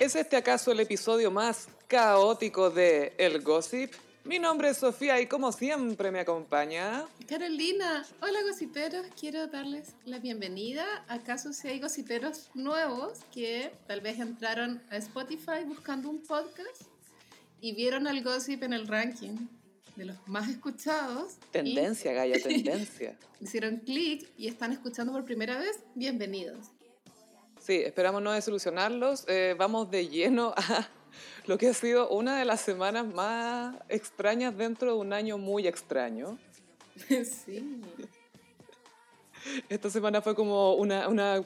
¿Es este acaso el episodio más caótico de El Gossip? Mi nombre es Sofía y como siempre me acompaña... Carolina, hola gossiperos, quiero darles la bienvenida. ¿Acaso si hay gossiperos nuevos que tal vez entraron a Spotify buscando un podcast y vieron al gossip en el ranking de los más escuchados? Tendencia, Gaya, tendencia. Hicieron clic y están escuchando por primera vez, bienvenidos. Sí, esperamos no desilusionarlos. Eh, vamos de lleno a lo que ha sido una de las semanas más extrañas dentro de un año muy extraño. Sí. Esta semana fue como una, una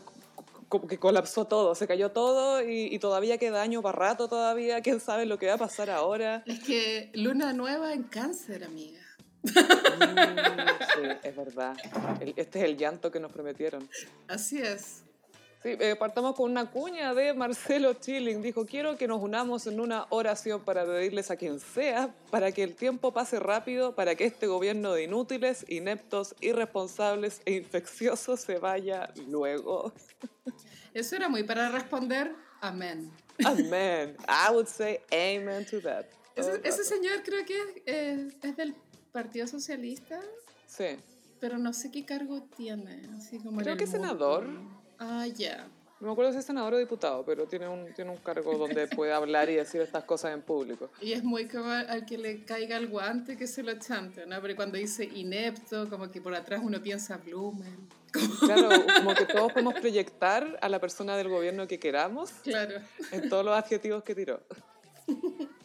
como que colapsó todo, se cayó todo y, y todavía queda año para rato todavía, quién sabe lo que va a pasar ahora. Es que luna nueva en cáncer, amiga. Mm, sí, es verdad. El- este es el llanto que nos prometieron. Así es. Sí, eh, partamos con una cuña de Marcelo Chilling. Dijo, quiero que nos unamos en una oración para pedirles a quien sea, para que el tiempo pase rápido, para que este gobierno de inútiles, ineptos, irresponsables e infecciosos se vaya luego. Eso era muy para responder amén. Amen. I would say amen to that. Ese, ese señor creo que eh, es del Partido Socialista, Sí. pero no sé qué cargo tiene. Así como Creo que es senador. Ah, ya. No me acuerdo si es senador o diputado, pero tiene un, tiene un cargo donde puede hablar y decir estas cosas en público. Y es muy como al que le caiga el guante que se lo chante, ¿no? Pero cuando dice inepto, como que por atrás uno piensa Blumen. Claro, como que todos podemos proyectar a la persona del gobierno que queramos Claro. en todos los adjetivos que tiró.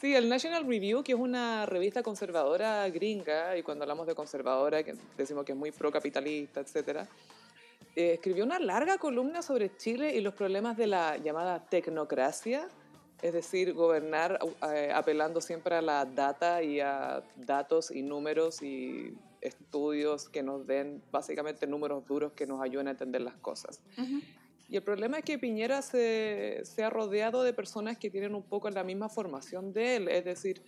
Sí, el National Review, que es una revista conservadora gringa, y cuando hablamos de conservadora, que decimos que es muy procapitalista, etc., eh, escribió una larga columna sobre Chile y los problemas de la llamada tecnocracia, es decir, gobernar eh, apelando siempre a la data y a datos y números y estudios que nos den básicamente números duros que nos ayuden a entender las cosas. Y el problema es que Piñera se, se ha rodeado de personas que tienen un poco la misma formación de él, es decir,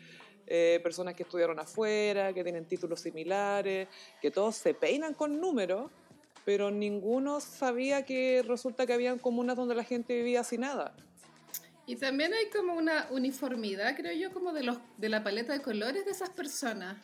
eh, personas que estudiaron afuera, que tienen títulos similares, que todos se peinan con números, pero ninguno sabía que resulta que habían comunas donde la gente vivía sin nada. Y también hay como una uniformidad, creo yo, como de, los, de la paleta de colores de esas personas.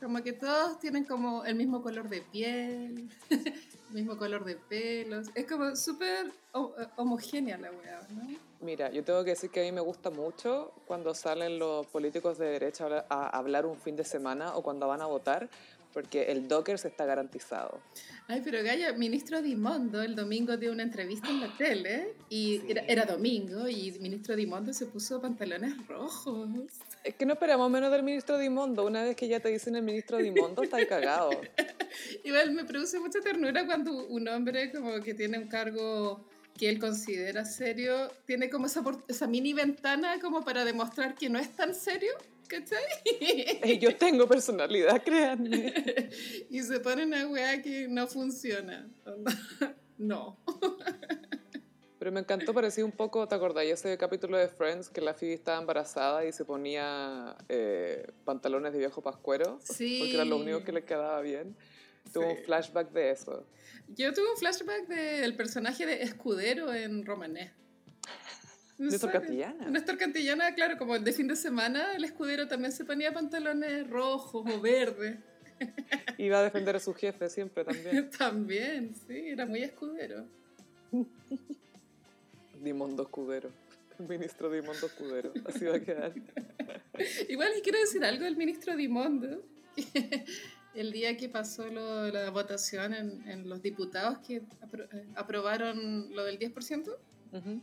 Como que todos tienen como el mismo color de piel, el mismo color de pelos. Es como súper ho- homogénea la weá, ¿no? Mira, yo tengo que decir que a mí me gusta mucho cuando salen los políticos de derecha a hablar un fin de semana o cuando van a votar, porque el Docker se está garantizado. Ay, pero Gaya, ministro Dimondo el domingo dio una entrevista en la tele y era, era domingo y ministro Dimondo se puso pantalones rojos. Es que no esperamos menos del ministro Dimondo. Una vez que ya te dicen el ministro Dimondo, está cagado. Igual me produce mucha ternura cuando un hombre como que tiene un cargo que él considera serio, tiene como esa, esa mini ventana como para demostrar que no es tan serio, ¿cachai? Yo tengo personalidad, créanme. y se pone una weá que no funciona. no. Pero me encantó, parecía un poco, ¿te acordás? Ese capítulo de Friends que la Phoebe estaba embarazada y se ponía eh, pantalones de viejo pascuero. Sí. Porque era lo único que le quedaba bien. Tuvo un Sí. flashback de eso. Yo tuve un flashback del personaje de Escudero en Romané. Néstor. Cantillana. Néstor Cantillana, claro, como de fin de semana, el escudero también se ponía pantalones rojos o verdes. Iba a defender a su jefe siempre también. también, sí, era muy escudero. Dimondo Escudero. El ministro Dimondo Escudero. Así va a quedar. Igual y quiero decir algo del ministro Dimondo, el día que pasó lo- la votación en, en los diputados que apro- eh, aprobaron lo del 10%, Ujú.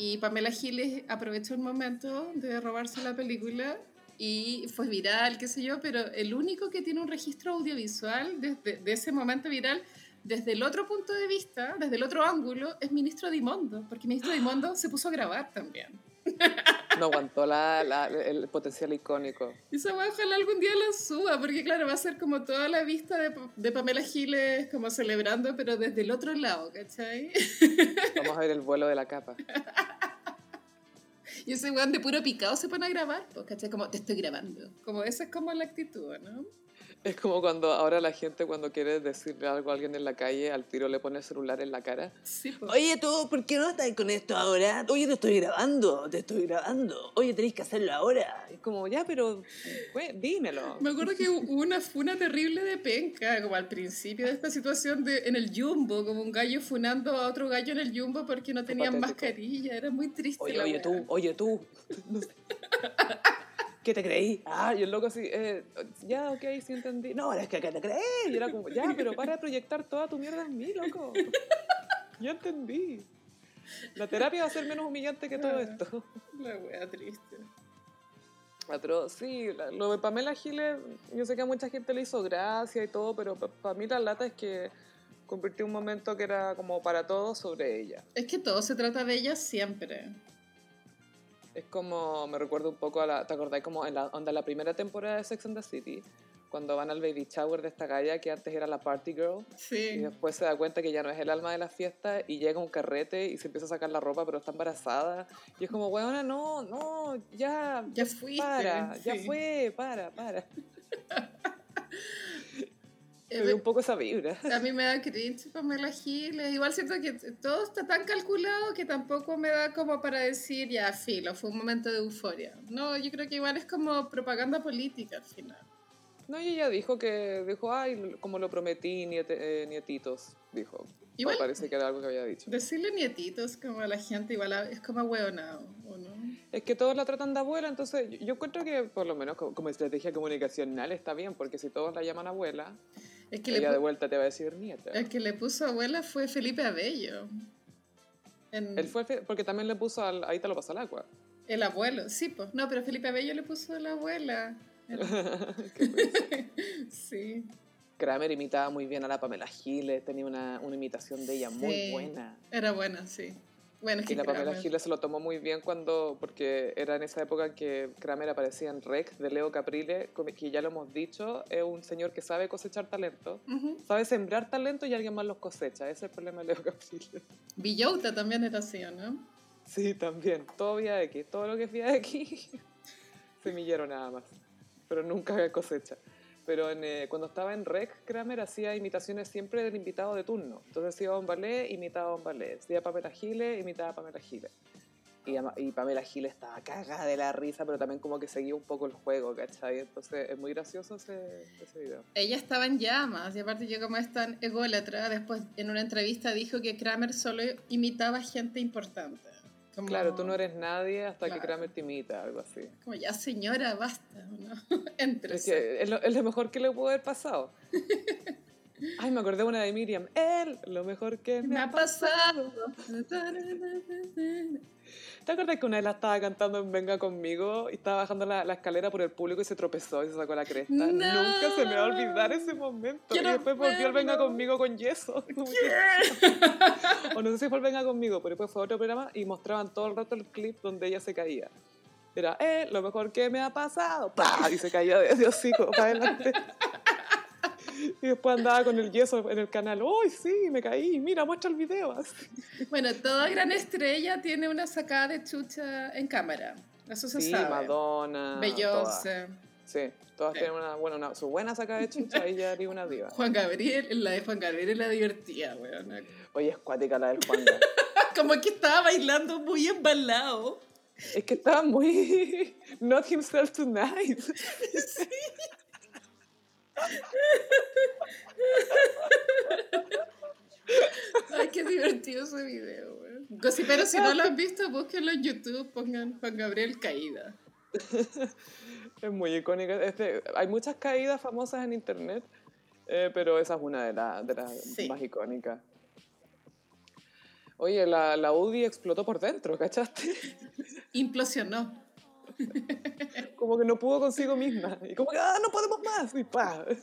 Y Pamela Giles aprovechó el momento de robarse la película y fue viral, qué sé yo, pero el único que tiene un registro audiovisual desde de ese momento viral, desde el otro punto de vista, desde el otro ángulo, es ministro Dimondo, porque ministro Dimondo se puso a grabar también. No aguantó la, la- el potencial icónico. Y esa ojalá algún día la suba, porque claro, va a ser como toda la vista de, de Pamela Giles como celebrando, pero desde el otro lado, ¿cachai? Vamos a ver el vuelo de la capa. Y ese weón de puro picado se pone a grabar, pues, ¿cachai? Como te estoy grabando. Como esa es como la actitud, ¿no? Es como cuando ahora la gente cuando quiere decirle algo a alguien en la calle, al tiro le pone el celular en la cara. Sí, po. Oye, tú, ¿por qué no estás con esto ahora? Oye, te estoy grabando, te estoy grabando. Oye, tenéis que hacerlo ahora. Es como, ya, pero güey, dímelo. Me acuerdo que hubo una funa terrible de penca, como al principio de esta situación de, en el Jumbo, como un gallo funando a otro gallo en el Jumbo porque no tenían mascarilla, era muy triste. Oye, la oye wea. tú, oye tú. ¿Qué te creí? Ah, y el loco así, eh, ya, ok, sí entendí. No, es que acá te creí. Y era como, ya, pero para de proyectar toda tu mierda en mí, loco. Ya entendí. La terapia va a ser menos humillante que todo esto. La wea triste. Pero sí, la- lo de Pamela Giles, yo sé que a mucha gente le hizo gracia y todo, pero para mí la lata es que convirtió un momento que era como para todos sobre ella. Es que todo se trata de ella siempre. Es como, me recuerdo un poco a la, ¿te acordás? Como en la, onda, la primera temporada de Sex and the City, cuando van al baby shower de esta galla que antes era la party girl, y Sí. después se da cuenta que ya no es el alma de la fiesta y llega un carrete y se empieza a sacar la ropa, pero está embarazada. Y es como, weona, no, no, ya, Ya fuiste. para, ya fue, para, para. Me dio un poco esa vibra. A mí me da cringe Pamela Giles. Igual siento que todo está tan calculado que tampoco me da como para decir, ya, filo, fue un momento de euforia. No, yo creo que igual es como propaganda política al final. No, y ella dijo que, dijo, ay, como lo prometí, niete- eh, nietitos, dijo. Igual- Me parece que era algo que había dicho. Decirle nietitos como a la gente igual es como hueonado, ¿o no? Es que todos la tratan de abuela, entonces yo, encuentro que por lo menos como, como estrategia comunicacional está bien, porque si todos la llaman abuela, Es que, ella de vuelta te va a decir nieta. el que le puso abuela fue Felipe Abello. En Él fue, porque también le puso al, ahí te lo pasa al agua. El abuelo, sí, pues. No, pero Felipe Abello le puso la abuela. sí. Kramer imitaba muy bien a la Pamela Giles, tenía una, una imitación de ella muy buena. Era buena, sí. Bueno, Y la Pamela Giles se lo tomó muy bien cuando, porque era en esa época que Kramer aparecía en Rec de Leo Caprile, que ya lo hemos dicho, es un señor que sabe cosechar talento, Ujú. sabe sembrar talento y alguien más los cosecha. Ese es el problema de Leo Caprile. Villota también era así, ¿o no? Sí, también. Todo vía X. Todo lo que es vía X, semillero nada más. Pero nunca cosecha. Pero en, eh, cuando estaba en Rec, Kramer hacía imitaciones siempre del invitado de turno. Entonces si iba a un ballet, imitaba a un ballet. Si iba a Pamela Giles, imitaba a Pamela Giles. Y, y Pamela Giles estaba cagada de la risa, pero también como que seguía un poco el juego, ¿cachai? Entonces es muy gracioso ese, ese video. Ella estaba en llamas, y aparte yo como es tan ególatra, después en una entrevista dijo que Kramer solo imitaba gente importante. Como- Claro, tú no eres nadie hasta Claro. que Kramer te imita, algo así. Como ya señora, basta, ¿no? Entre Es, que es, lo, es lo mejor que le pudo haber pasado. Ay, me acordé de una de Miriam. Él, lo mejor que me, Me ha ha pasado. ¿Te acuerdas que una vez la estaba cantando en Venga Conmigo y estaba bajando la, la escalera por el público y se tropezó y se sacó la cresta? No. Nunca se me va a olvidar ese momento. Y después volvió el Venga. Conmigo con yeso. o no sé si fue el Venga Conmigo, pero después fue otro programa y mostraban todo el rato el clip donde ella se caía. Era, eh, lo mejor que me ha pasado. ¡Pah! Y se caía de, de hocico para adelante. Y después andaba con el yeso en el canal. ¡Uy, sí! Me caí. Mira, muestra el video. Bueno, toda gran estrella tiene una sacada de chucha en cámara. Eso se Sí, sabe. Madonna. Beyoncé. Sí, todas Sí. tienen una, bueno, una, su buena saca de chucha y ya haría una diva. Juan Gabriel, la de Juan Gabriel es la divertida, weón. Oye, es cuática la del Juan. Gabriel. Como que estaba bailando muy embalado. es que estaba muy... Not himself tonight. Ay, qué divertido ese video, weón. Pero si no lo han visto, búsquenlo en YouTube, pongan Juan Gabriel caída. Es muy icónica. Este, hay muchas caídas famosas en internet, eh, pero esa es una de, la- de las Sí. más icónicas. Oye, la, la UDI explotó por dentro, ¿cachaste? Implosionó. Como que no pudo consigo misma. Y como que, ah, no podemos más. Y pa.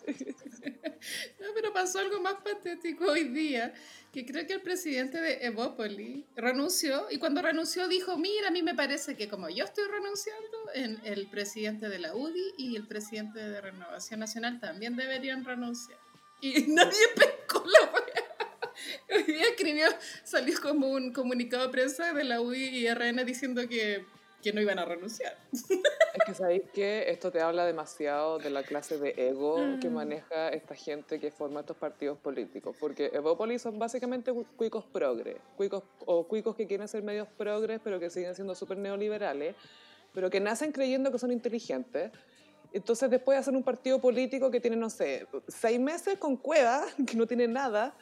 No, pero pasó algo más patético hoy día, que creo que el presidente de Evópoli renunció y cuando renunció dijo, mira, a mí me parece que como yo estoy renunciando, en el presidente de la UDI y el presidente de Renovación Nacional también deberían renunciar. Y nadie pescó la wea. Hoy día escribió, salió como un comunicado de prensa de la UDI y RN diciendo que que no iban a renunciar. Es que sabéis que esto te habla demasiado de la clase de ego que Mm. maneja esta gente que forma estos partidos políticos. Porque Evópolis son básicamente cu- cuicos progres, cuicos, o cuicos que quieren ser medios progres, pero que siguen siendo súper neoliberales, pero que nacen creyendo que son inteligentes. Entonces después hacen un partido político que tiene, no sé, seis meses con cueva, que no tiene nada,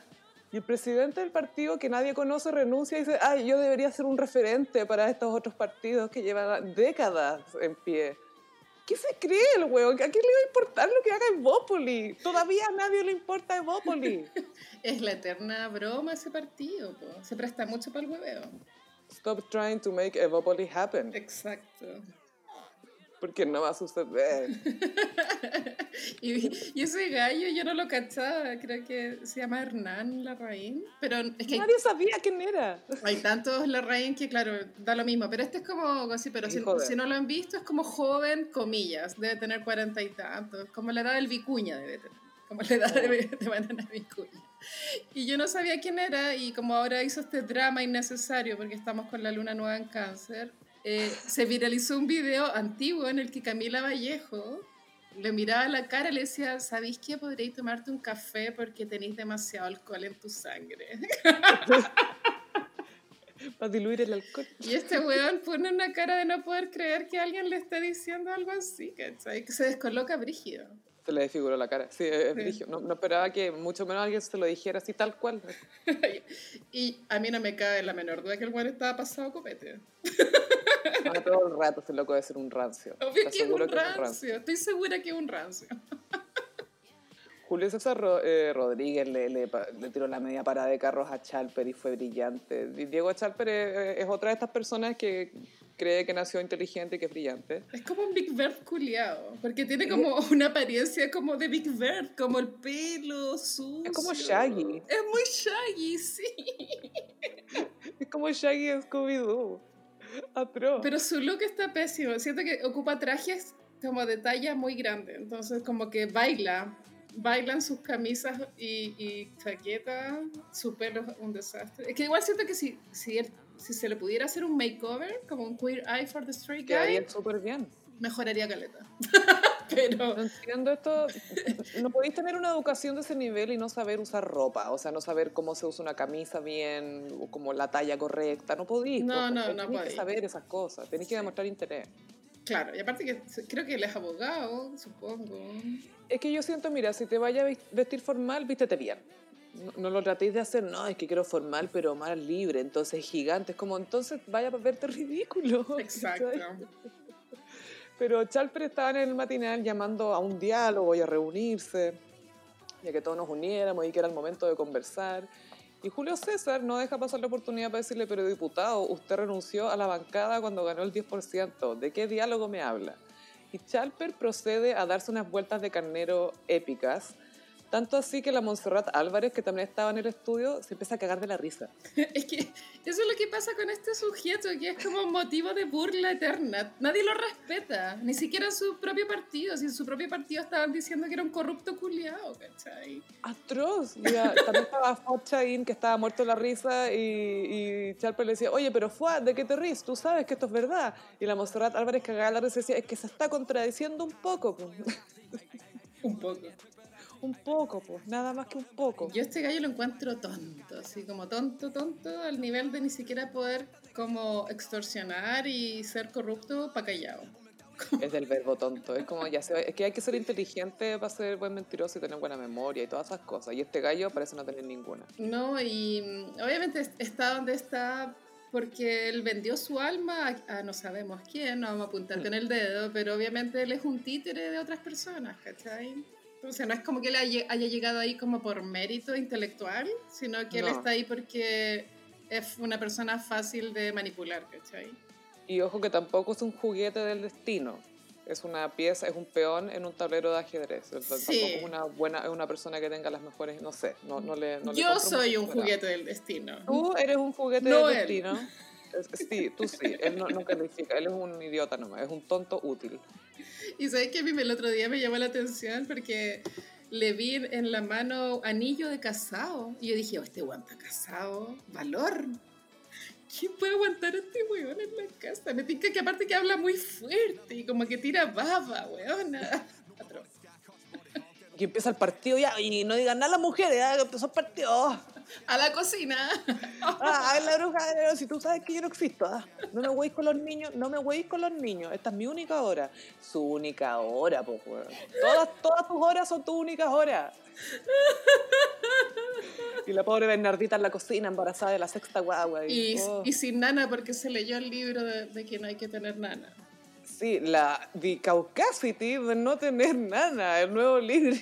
y el presidente del partido que nadie conoce renuncia y dice, ay, yo debería ser un referente para estos otros partidos que llevan décadas en pie. ¿Qué se cree el huevo? ¿A quién le va a importar lo que haga Evópoli? Todavía a nadie le importa Evópoli. Es la eterna broma ese partido, po. se presta mucho para el hueveo. Stop trying to make Evópoli happen. Exacto. Porque no va a suceder. Y, y ese gallo yo no lo cachaba, creo que se llama Hernán Larraín, pero es que hay, Nadie sabía quién era. hay tantos Larraín que claro, da lo mismo, pero este es como así, pero si, si no lo han visto es como joven, comillas, debe tener cuarenta y tantos, como la edad del Vicuña debe tener, como la edad de, de Banana Vicuña. Y yo no sabía quién era y como ahora hizo este drama innecesario porque estamos con la luna nueva en cáncer, eh, se viralizó un video antiguo en el que Camila Vallejo le miraba la cara y le decía, ¿sabéis que podréis tomarte un café porque tenéis demasiado alcohol en tu sangre? Para diluir el alcohol. Y este weón pone una cara de no poder creer que alguien le esté diciendo algo así, ¿cachai? Que se descoloca brígido. Se le desfiguró la cara. Sí, Sí. No, no esperaba que mucho menos alguien se lo dijera así tal cual. Y a mí no me cabe la menor duda que el weón estaba pasado copete. Todo el rato se loco de ser un rancio. Obvio que es un que es un rancio. Estoy segura que es un rancio. Julio César eh, Rodríguez le, le, pa- le tiró la media parada de carros a Chalper y fue brillante. Diego Chalper es, es otra de estas personas que cree que nació inteligente y que es brillante. Es como un Big Bird culiado, porque tiene como una apariencia como de Big Bird, como el pelo sucio. Es como Shaggy. Es muy Shaggy, sí. Es como Shaggy en Scooby-Doo. Atroz. Pero su look está pésimo. Siento que ocupa trajes como de talla muy grande. Entonces, como que baila. Bailan sus camisas y, y chaquetas. Su pelo es un desastre. Es que igual siento que si, si, él, si se le pudiera hacer un makeover, como un queer eye for the straight guy, súper bien. mejoraría caleta. Pero. No entiendo esto. No podéis tener una educación de ese nivel y no saber usar ropa. O sea, no saber cómo se usa una camisa bien, o como la talla correcta. No podéis. No, po, no, no Tenéis que podéis. saber esas cosas. Tenéis que demostrar interés. Claro, y aparte que creo que él es abogado, supongo. Es que yo siento, mira, si te vayas a vestir formal, vístete bien. No, no lo tratéis de hacer, no, es que quiero formal, pero más libre, entonces gigante. Es como, entonces vaya a verte ridículo. Exacto. Pero Chalper estaba en el matinal llamando a un diálogo y a reunirse, y a que todos nos uniéramos y que era el momento de conversar. Y Julio César no deja pasar la oportunidad para decirle, pero diputado, usted renunció a la bancada cuando ganó el 10%. ¿De qué diálogo me habla? Y Chalper procede a darse unas vueltas de carnero épicas, tanto así que la Montserrat Álvarez, que también estaba en el estudio, se empieza a cagar de la risa. Es que eso es lo que pasa con este sujeto, que es como motivo de burla eterna. Nadie lo respeta, ni siquiera en su propio partido. Si en su propio partido estaban diciendo que era un corrupto culiado, ¿cachai? atroz. Y a- también estaba Fochain, que estaba muerto de la risa, y, y Chalper le decía, oye, pero Fuad, ¿de qué te ríes? Tú sabes que esto es verdad. Y la Monserrat Álvarez cagaba de la risa decía, es que se está contradiciendo un poco. Un poco. Un poco, pues, nada más que un poco. Yo este gallo lo encuentro tonto, así como tonto, tonto, al nivel de ni siquiera poder como extorsionar y ser corrupto para callado. Es del verbo tonto. Es como, ya se, es que hay que ser inteligente para ser buen mentiroso y tener buena memoria y todas esas cosas. Y este gallo parece no tener ninguna. No, y mm, obviamente est- está donde está porque él vendió su alma a, a no sabemos quién, no vamos a apuntar con el dedo, pero obviamente él es un títere de otras personas, ¿cachai? Entonces no es como que él haya, llegado ahí como por mérito intelectual, sino que él No. está ahí porque es una persona fácil de manipular, ¿cachai? Y ojo que tampoco es un juguete del destino. Es una pieza, es un peón en un tablero de ajedrez. Sí. Tampoco es una buena, es una persona que tenga las mejores, no sé, no, no le, no le Yo compro soy un juguete del destino. Tú eres un juguete No del él. destino. Sí, tú sí. Él no, no califica. Él es un idiota nomás. Es un tonto útil. Y sabes que a mí el otro día me llamó la atención porque le vi en la mano anillo de casado. Y yo dije, oh, este guante está casado, valor. ¿Quién puede aguantar a este weón en la casa? Me tinca que aparte que habla muy fuerte y como que tira baba, weona. Y empieza el partido ya, y no digan nada las mujeres, ya empezó el partido. A la cocina. Ah, es la bruja, si tú sabes que yo no existo, ah. no me hueís con los niños, no me hueís con los niños, esta es mi única hora. Su única hora, pues, weón. Todas, todas tus horas son tus únicas horas. Y la pobre Bernardita en la cocina, embarazada de la sexta guagua. Y, oh. y sin nana porque se leyó el libro de, de que no hay que tener nana. Sí, la The Caucasity de no tener nada, el nuevo libro.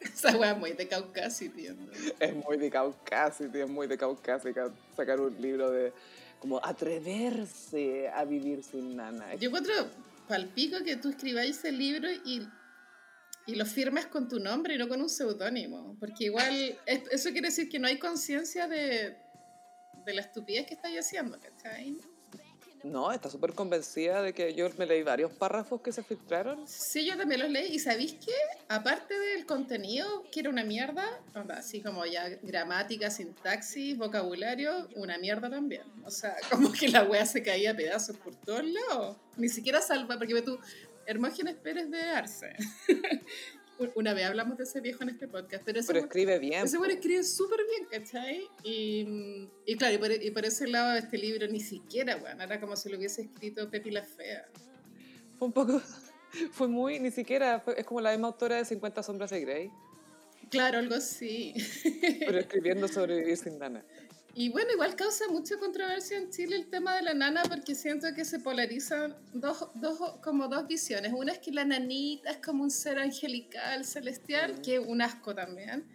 Esa wea es muy de Caucasity, tío. ¿no? Es muy de Caucasity, es muy de Caucásica sacar un libro de como atreverse a vivir sin nana. Yo encuentro palpico que tú escribáis ese libro y, y lo firmes con tu nombre y no con un seudónimo. Porque igual es- eso quiere decir que no hay conciencia de, de la estupidez que estáis haciendo, ¿cachai? No, está súper convencida de que yo me leí varios párrafos que se filtraron. Sí, yo también los leí. ¿Y sabéis qué? Aparte del contenido, que era una mierda, así como ya gramática, sintaxis, vocabulario, una mierda también. O sea, como que la wea se caía a pedazos por todos lados. Ni siquiera salva, porque ve tú, Hermógenes Pérez de Arce. una vez hablamos de ese viejo en este podcast, pero ese Pero escribe bien. ese bueno escribe súper bien, ¿cachai? Y, y claro, y por, y por ese lado este libro ni siquiera, bueno, era como si lo hubiese escrito Pepi la Fea. Fue un poco, fue muy, ni siquiera, fue- es como la misma autora de 50 sombras de Grey, Claro, algo así. pero escribiendo sobre vivir sin nana. Y bueno, igual causa mucha controversia en Chile el tema de la nana porque siento que se polarizan dos, dos, como dos visiones. Una es que la nanita es como un ser angelical, celestial, que es un asco también.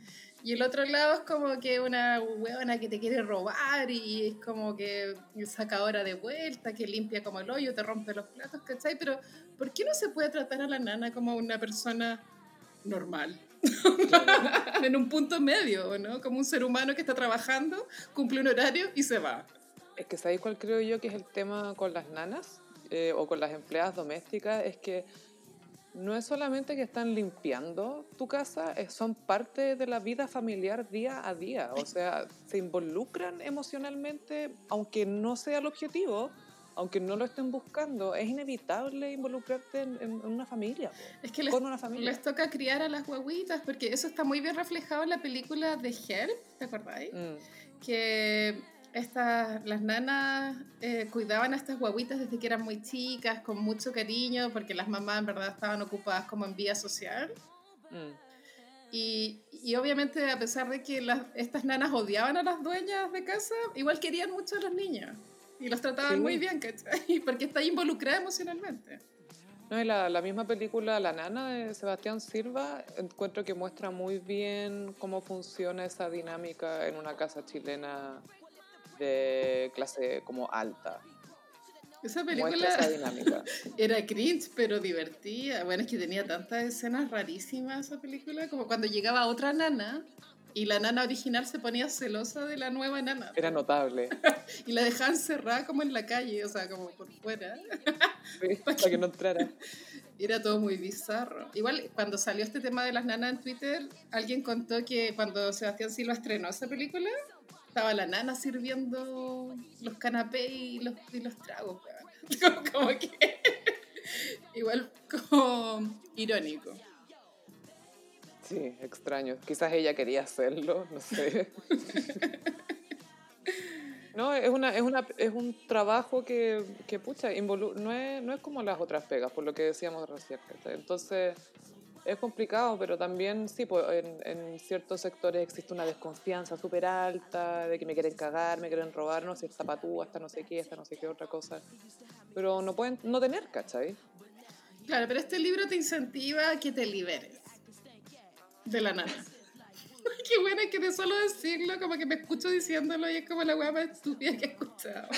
Y el otro lado es como que una huevona que te quiere robar y es como que sacadora de vuelta, que limpia como el hoyo, te rompe los platos, ¿cachai? Pero ¿por qué no se puede tratar a la nana como una persona normal? en un punto medio, ¿no? Como un ser humano que está trabajando, cumple un horario y se va. Es que ¿sabéis cuál creo yo que es el tema con las nanas eh, o con las empleadas domésticas? Es que no es solamente que están limpiando tu casa, es- son parte de la vida familiar día a día. O sea, se involucran emocionalmente, aunque no sea el objetivo, aunque no lo estén buscando, es inevitable involucrarte en, en una familia, Es que les, con una familia. les toca criar a las guaguitas, porque eso está muy bien reflejado en la película de Help, ¿te acordáis? Mm. Que estas, las nanas eh, cuidaban a estas guaguitas desde que eran muy chicas, con mucho cariño, porque las mamás en verdad estaban ocupadas como en vía social. Mm. Y, y obviamente a pesar de que las, estas nanas odiaban a las dueñas de casa, igual querían mucho a los niños. Y los trataban Sí. muy bien, ¿cachai? Porque está involucrada emocionalmente. No, y la, la misma película La Nana de Sebastián Silva encuentro que muestra muy bien cómo funciona esa dinámica en una casa chilena de clase como alta. Esa película esa dinámica. era cringe, pero divertida. Bueno, es que tenía tantas escenas rarísimas esa película, como cuando llegaba otra nana y la nana original se ponía celosa de la nueva nana. Era notable. Y la dejaban cerrada como en la calle, o sea, como por fuera. Sí, para que no entrara. Era todo muy bizarro. Igual, cuando salió este tema de las nanas en Twitter, alguien contó que cuando Sebastián Silva estrenó esa película, estaba la nana sirviendo los canapés y los, y los tragos. como que... Igual como irónico. Sí, extraño. Quizás ella quería hacerlo, no sé. No, es, una, es, una, es un trabajo que, que pucha, involu- no, es, no es como las otras pegas, por lo que decíamos recién. Entonces, es complicado, pero también, sí, pues, en, en ciertos sectores existe una desconfianza súper alta de que me quieren cagar, me quieren robar, no sé, esta patúa, esta no sé qué, esta no sé qué otra cosa. Pero no pueden no tener, ¿cachai? Claro, pero este libro te incentiva a que te liberes de la nana. Qué buena que de solo decirlo, como que me escucho diciéndolo y es como la weá más estúpida que he escuchado.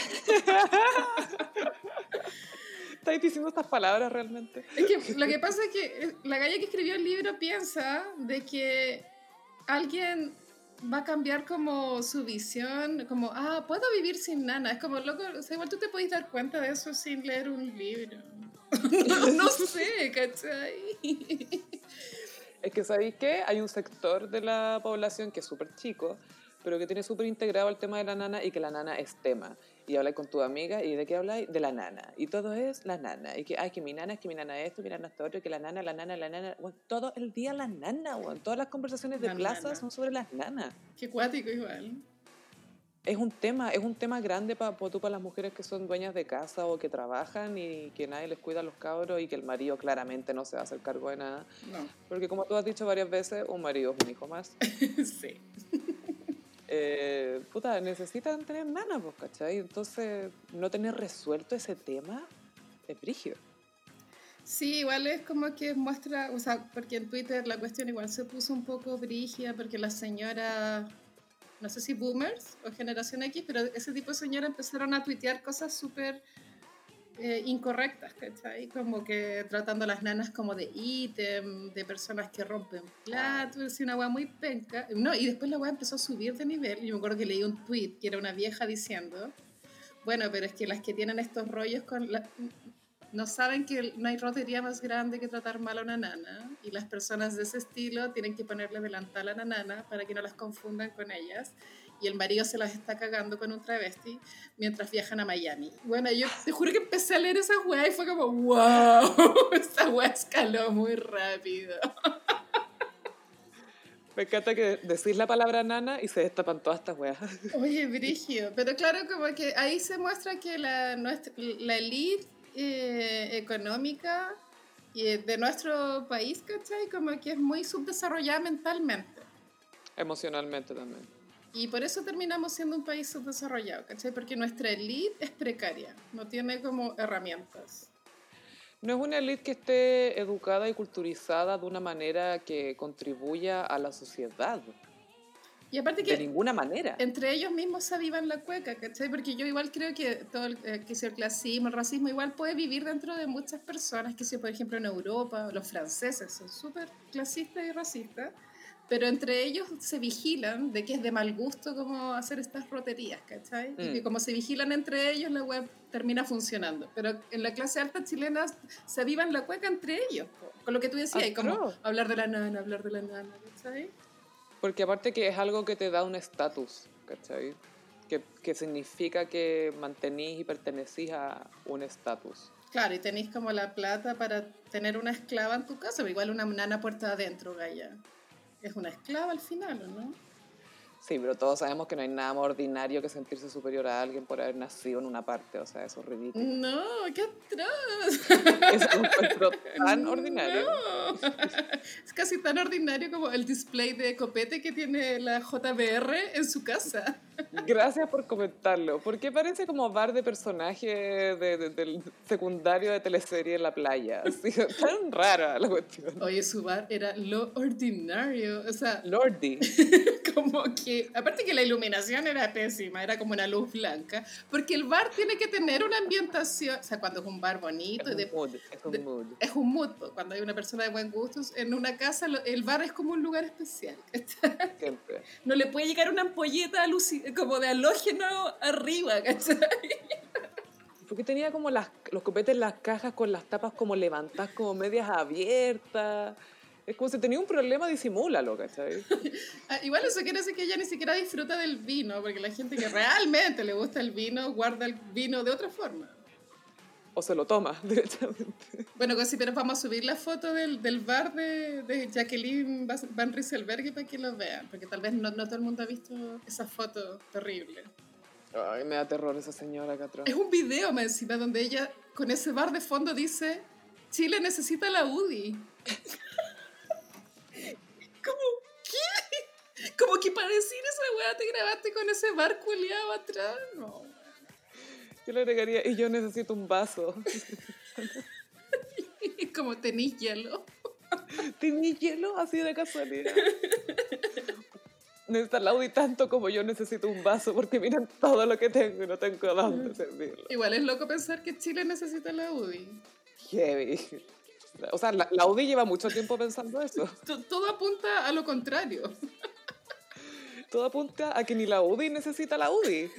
¿Estáis diciendo estas palabras realmente? Es que lo que pasa es que eh, la galla que escribió el libro piensa de que alguien va a cambiar como su visión, como, ah, puedo vivir sin nana. Es como, loco, o sea, igual tú te puedes dar cuenta de eso sin leer un libro. no, no sé, ¿cachai? Es que, ¿sabéis qué? Hay un sector de la población que es súper chico, pero que tiene súper integrado el tema de la nana y que la nana es tema. Y habláis con tu amiga y ¿de qué habláis? De la nana. Y todo es la nana. Y que, ay, que mi nana es que mi nana esto, mi nana esto otro, que la nana, la nana, la nana. Bueno, todo el día la nana, bueno. Todas las conversaciones de La plaza nana. son sobre las nanas. Qué cuático igual. Es un tema, es un tema grande para para las mujeres que son dueñas de casa o que trabajan y que nadie les cuida a los cabros y que el marido claramente no se va a hacer cargo de nada. No. Porque como tú has dicho varias veces, un marido es un hijo más. sí. Eh, puta, necesitan tener nana, pues, ¿cachai? Entonces, no tener resuelto ese tema es brígido. Sí, igual es como que muestra, o sea, porque en Twitter la cuestión igual se puso un poco brígida porque las señoras, no sé si boomers o generación X, pero ese tipo de señoras empezaron a tuitear cosas súper eh, incorrectas, ¿cachai? Como que tratando a las nanas como de ítem, de personas que rompen platos, es una weá muy penca. No, y después la weá empezó a subir de nivel. Yo me acuerdo que leí un tweet que era una vieja diciendo, bueno, pero es que las que tienen estos rollos con... la- no saben que no hay rotería más grande que tratar mal a una nana y las personas de ese estilo tienen que ponerle delantal a la nana para que no las confundan con ellas y el marido se las está cagando con un travesti mientras viajan a Miami. Bueno, yo te juro que empecé a leer esa weá y fue como, wow, esa weá escaló muy rápido. Me encanta que decís la palabra nana y se destapan todas estas weas. Oye, Brigio, pero claro, como que ahí se muestra que la, nuestra, la elite eh, económica y de nuestro país, ¿cachai? Como que es muy subdesarrollada mentalmente. Emocionalmente también. Y por eso terminamos siendo un país subdesarrollado, ¿cachai? Porque nuestra elite es precaria, no tiene como herramientas. No es una élite que esté educada y culturizada de una manera que contribuya a la sociedad. Y aparte De que ninguna manera. entre ellos mismos se avivan la cueca, ¿cachai? Porque yo igual creo que todo el, eh, que el clasismo, el racismo, igual puede vivir dentro de muchas personas, que sea, por ejemplo, en Europa, los franceses son súper clasistas y racistas, pero entre ellos se vigilan de que es de mal gusto como hacer estas roterías, ¿cachai? Y Mm. que como se vigilan entre ellos, la web termina funcionando. Pero en la clase alta chilena se avivan la cueca entre ellos, po. con lo que tú decías, y como Atroz. hablar de la nana, hablar de la nana, ¿cachai? Porque aparte que es algo que te da un estatus, ¿cachai? Que, que significa que mantenís y pertenecís a un estatus. Claro, y tenéis como la plata para tener una esclava en tu casa, pero igual una nana puerta adentro, Gaya. Es una esclava al final, ¿o no? Sí, pero todos sabemos que no hay nada más ordinario que sentirse superior a alguien por haber nacido en una parte, o sea, eso es ridículo. No, qué atroz. Lo encuentro tan ordinario. No. Es casi tan ordinario como el display de copete que tiene la JBR en su casa. Gracias por comentarlo, porque parece como bar de personaje de, de- del secundario de teleserie en la playa. Así, tan rara la cuestión. Oye, su bar era lo ordinario. O sea, Lordy. como que, aparte que la iluminación era pésima, era como una luz blanca, porque el bar tiene que tener una ambientación, o sea, cuando es un bar bonito, y Es de- un mood, es un de- mood. es un mood, cuando hay una persona de buen gusto, en una casa el bar es como un lugar especial. Siempre. No le puede llegar una ampolleta aluci- como de halógeno arriba, ¿cachai? Porque tenía como las, los copetes en las cajas con las tapas como levantadas, como medias abiertas. Es como si tenía un problema, disimúlalo, ¿cachai? Ah, Igual eso quiere decir que ella ni siquiera disfruta del vino, porque la gente que realmente le gusta el vino guarda el vino de otra forma. O se lo toma directamente. Bueno, pero vamos a subir la foto del, del bar de, de Jacqueline Van Rieselberg para que lo vean, porque tal vez no, no todo el mundo ha visto esa foto terrible. Ay, me da terror esa señora acá atrás. Es un video más encima donde ella con ese bar de fondo dice, Chile necesita la UDI. ¿Cómo qué? Como que para decir esa weá te grabaste con ese bar culiado atrás. No. Yo le agregaría, y yo necesito un vaso. Como tenís hielo. ¿Tení hielo así de casualidad? Necesita el Audi tanto como yo necesito un vaso porque miren todo lo que tengo y no tengo a dónde servirlo. Igual es loco pensar que Chile necesita la UDI. Heavy. O sea, la, la Audi lleva mucho tiempo pensando eso. To- Todo apunta a lo contrario. Todo apunta a que ni la UDI necesita la UDI.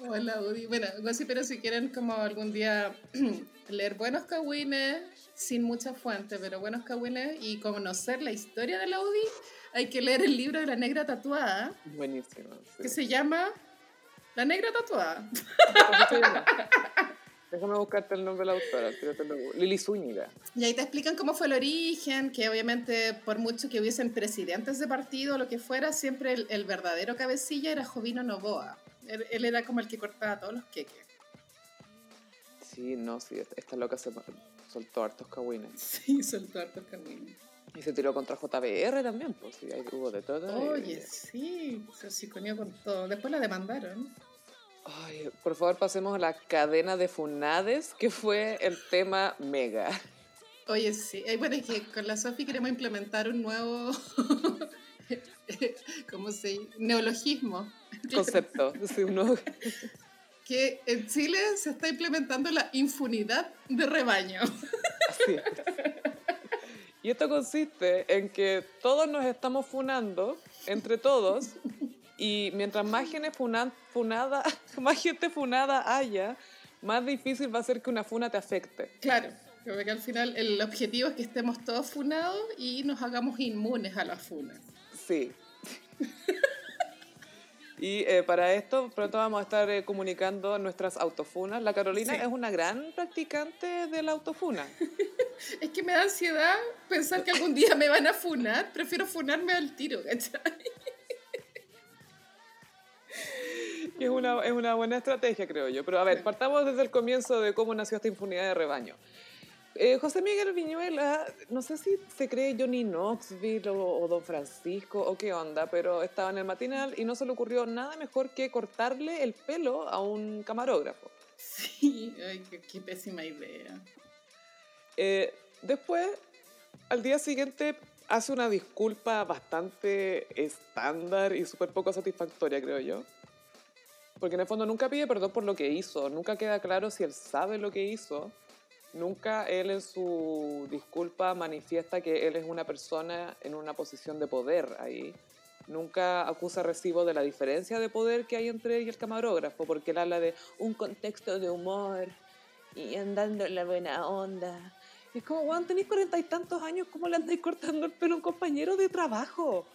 Hola, Udi. Bueno, sí, pero si quieren como algún día leer buenos cagüines, sin mucha fuente, pero buenos cagüines, y conocer la historia de la Udi, hay que leer el libro de la negra tatuada. Buenísimo. sí. Que se llama La negra tatuada. Déjame buscarte el nombre de la autora. Lili Zúñiga. Y ahí te explican cómo fue el origen, que obviamente por mucho que hubiesen presidentes de partido o lo que fuera, siempre el, el verdadero cabecilla era Jovino Novoa. Él, él era como el que cortaba todos los queques. Sí, no, sí. Esta loca se soltó hartos cagüines. Sí, soltó hartos caminos. Y se tiró contra JBR también, pues sí, ahí hubo de todo. y- Oye, sí, se psiconeó con todo. Después la demandaron. Ay, por favor, pasemos a la cadena de funades, que fue el tema mega. Oye, sí. Eh, Bueno, es que con la Sofi queremos implementar un nuevo, ¿cómo se dice? Neologismo. Concepto. Uno- Que en Chile se está implementando la infunidad de rebaño. así es. Y esto consiste en que todos nos estamos funando entre todos y mientras más gente funa- funada, más gente funada haya, más difícil va a ser que una funa te afecte. Claro, como que al final el objetivo es que estemos todos funados y nos hagamos inmunes a las funas. Sí. Y eh, para esto pronto vamos a estar eh, comunicando nuestras autofunas. La Carolina Sí. es una gran practicante de la autofuna. Es que me da ansiedad pensar que algún día me van a funar. Prefiero funarme al tiro, ¿cachai? Es una, es una buena estrategia, creo yo. Pero a ver, partamos desde el comienzo de cómo nació esta impunidad de rebaño. Eh, José Miguel Viñuela, no sé si se cree Johnny Knoxville o, o Don Francisco o qué onda, pero estaba en el matinal y no se le ocurrió nada mejor que cortarle el pelo a un camarógrafo. Sí, ay, qué, qué pésima idea. Eh, después, al día siguiente, hace una disculpa bastante estándar y súper poco satisfactoria, creo yo. Porque en el fondo nunca pide perdón por lo que hizo, nunca queda claro si él sabe lo que hizo, nunca él en su disculpa manifiesta que él es una persona en una posición de poder ahí. Nunca acusa recibo de la diferencia de poder que hay entre él y el camarógrafo, porque él habla de un contexto de humor y andando en la buena onda. Es como, Juan, tenéis cuarenta y tantos años, ¿cómo le andáis cortando el pelo a un compañero de trabajo?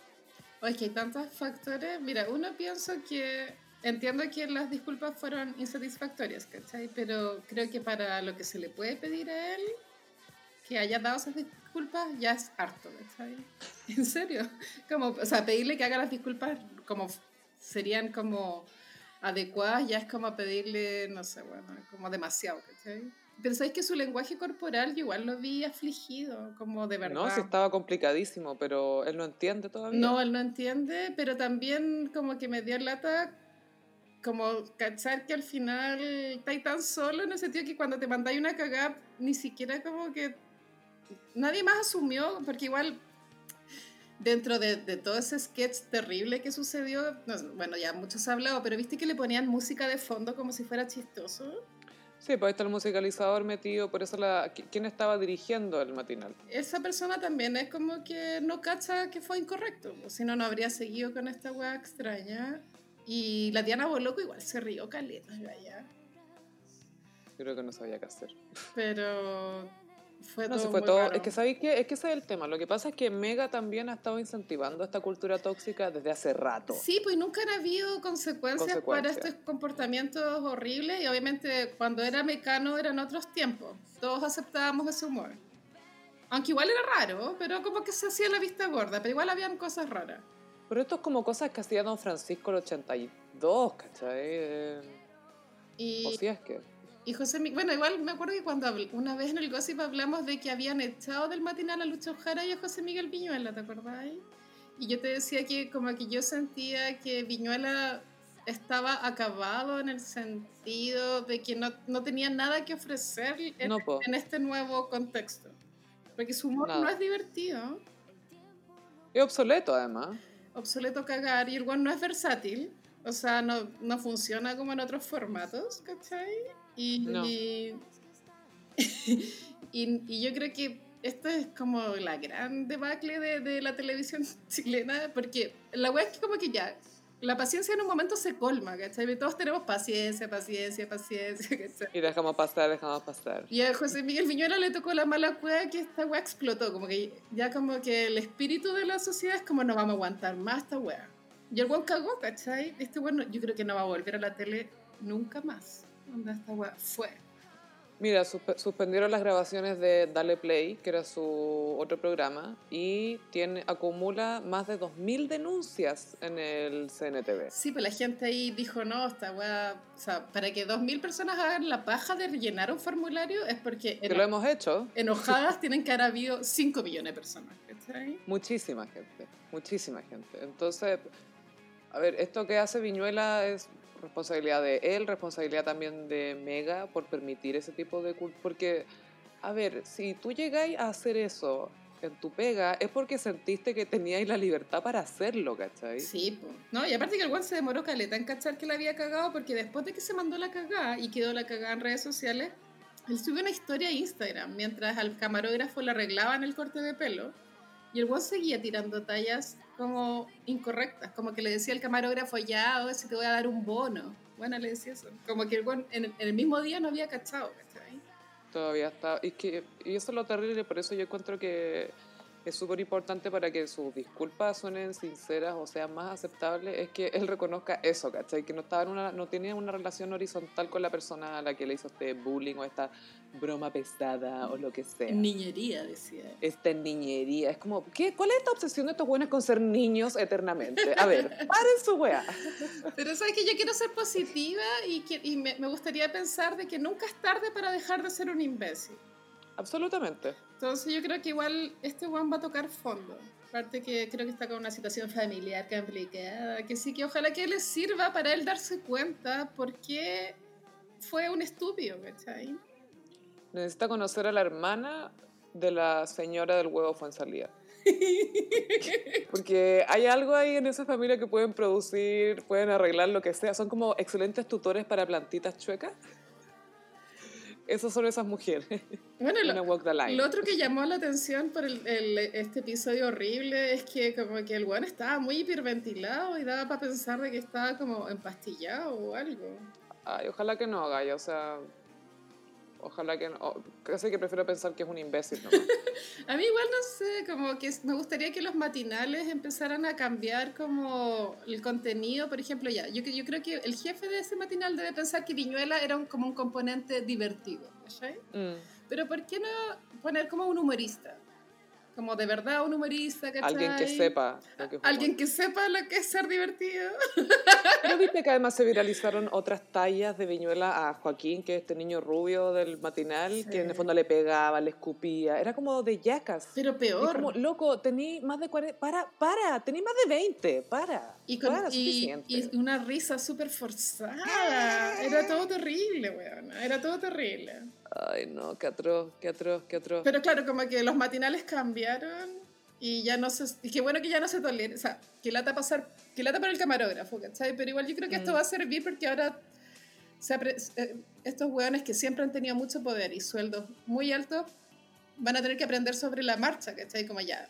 O es que hay tantos factores. Mira, uno piensa que. Entiendo que las disculpas fueron insatisfactorias, ¿cachai? Pero creo que para lo que se le puede pedir a él, que haya dado esas disculpas, ya es harto, ¿cachai? En serio. Como, o sea, pedirle que haga las disculpas como serían como adecuadas, ya es como pedirle, no sé, bueno, como demasiado, ¿cachai? Pero sabéis que su lenguaje corporal yo igual lo vi afligido, como de verdad. No, sí estaba complicadísimo, pero él no entiende todavía. No, él no entiende, pero también como que me dio lata como cachar que al final estáis tan solo en el sentido que cuando te mandáis una cagada ni siquiera como que nadie más asumió, porque igual dentro de, de todo ese sketch terrible que sucedió, no, bueno, ya muchos han hablado, pero viste que le ponían música de fondo como si fuera chistoso. Sí, pues ahí está el musicalizador metido, por eso la... ¿qui- ¿Quién estaba dirigiendo el matinal? Esa persona también es como que no cacha que fue incorrecto, si no, no habría seguido con esta weá extraña. Y la Diana Boloco igual se rió caleta, ya. Creo que no sabía qué hacer. Pero fue No, todo se fue muy todo. raro. Es que sabéis que es que ese es el tema. Lo que pasa es que Mega también ha estado incentivando esta cultura tóxica desde hace rato. Sí, pues nunca han habido consecuencias, para Consecuencias. estos comportamientos horribles y obviamente cuando era mecano eran otros tiempos. Todos aceptábamos ese humor. Aunque igual era raro, pero como que se hacía la vista gorda, pero igual habían cosas raras. Pero esto es como cosas que hacía Don Francisco el 82, ¿cachai? Eh, Y, o si es que. y José, bueno, igual me acuerdo que cuando una vez en el Gossip hablamos de que habían echado del matinal a Lucho Jara y a José Miguel Viñuela, ¿te acordáis? Y yo te decía que como que yo sentía que Viñuela estaba acabado en el sentido de que no, no tenía nada que ofrecer en, No, en este nuevo contexto. Porque su humor Nada. no es divertido, Es obsoleto, además. Obsoleto cagar, y el one no es versátil. O sea, no, no funciona como en otros formatos, ¿cachai? Y, No. y, y- y yo creo que esto es como la gran debacle de, de la televisión chilena, porque la wea es que como que ya, la paciencia en un momento se colma, ¿cachai? Todos tenemos paciencia, paciencia, paciencia, ¿cachai? Y dejamos pasar, dejamos pasar. Y a José Miguel Viñuela le tocó la mala cueva que esta weá explotó, como que ya como que el espíritu de la sociedad es como no vamos a aguantar más esta weá. Y el weón cagó, ¿cachai? Este weón yo creo que no va a volver a la tele nunca más. Donde esta weá fue. Mira, suspe- suspendieron las grabaciones de Dale Play, que era su otro programa, y tiene, acumula más de 2.000 denuncias en el CNTV. Sí, pues la gente ahí dijo, no, esta weá, o sea, para que 2.000 personas hagan la paja de rellenar un formulario es porque Que lo hemos hecho, enojadas tienen que haber habido 5 millones de personas, ¿cachai? muchísima gente, muchísima gente. Entonces, a ver, esto que hace Viñuela es responsabilidad de él, responsabilidad también de Mega por permitir ese tipo de. Porque, a ver, si tú llegáis a hacer eso en tu pega, es porque sentiste que teníais la libertad para hacerlo, ¿cachai? Sí, pues. No, y aparte que el weón se demoró caleta en cachar que la había cagado porque después de que se mandó la cagada y quedó la cagada en redes sociales, él subió una historia a Instagram mientras al camarógrafo le arreglaban el corte de pelo y el weón seguía tirando tallas como incorrectas, como que le decía al camarógrafo, ya, o si te voy a dar un bono. Bueno, le decía eso. Como que el weón en, en el mismo día no había cachado, ¿cachai? Todavía está. Y, que, y eso es lo terrible, por eso yo encuentro que es súper importante para que sus disculpas suenen sinceras o sean más aceptables, es que él reconozca eso, ¿cachai? Que no, estaba en una, no tenía una relación horizontal con la persona a la que le hizo este bullying o esta broma pesada o lo que sea. Niñería, decía. Esta niñería. Es como, ¿qué? ¿cuál es esta obsesión de estos buenos con ser niños eternamente? A ver, paren su wea. Pero sabes que yo quiero ser positiva y, que- y me, me gustaría pensar de que nunca es tarde para dejar de ser un imbécil. Absolutamente. Entonces yo creo que igual este Juan va a tocar fondo. Aparte que creo que está con una situación familiar complicada, que sí que ojalá que le sirva para él darse cuenta por qué fue un estúpido, ¿cachai? Necesita conocer a la hermana de la señora del huevo Fuensalida. Porque hay algo ahí en esa familia que pueden producir, pueden arreglar lo que sea. Son como excelentes tutores para plantitas chuecas. Esas son esas mujeres. Bueno, lo, walk the line. lo otro que llamó la atención por el- el- este episodio horrible es que como que el Juan estaba muy hiperventilado y daba para pensar de que estaba como empastillado o algo. Ay, ojalá que no, Gaya. O sea, ojalá que no. Casi que prefiero pensar que es un imbécil. nomás. A mí igual no sé, como que me gustaría que los matinales empezaran a cambiar como el contenido, por ejemplo, ya, yo, yo creo que el jefe de ese matinal debe pensar que Viñuela era un- como un componente divertido, ¿cachai? Mm. Pero ¿por qué no poner como un humorista? Como de verdad un humorista, ¿cachai? Alguien que sepa. lo que. Alguien que sepa lo que es ser divertido. Pero viste que además se viralizaron otras tallas de Viñuela a Joaquín, que es este niño rubio del matinal, que en el fondo le pegaba, le escupía. Era como de yacas. Pero Y peor. como, loco, tení más de 40. Para, para, tení más de 20. Para. Y, con, para, y, y una risa súper forzada. Era todo terrible, weón. Era todo terrible. Ay, no, qué atroz, qué atroz, qué atroz. Pero claro, como que los matinales cambiaron y ya no se... Y qué bueno que ya no se tolera. O sea, que lata pasar... Que lata para el camarógrafo, ¿cachai? Pero igual yo creo que esto Mm. va a servir porque ahora... se apre- eh, estos hueones que siempre han tenido mucho poder y sueldos muy altos van a tener que aprender sobre la marcha, ¿cachai? Como ya...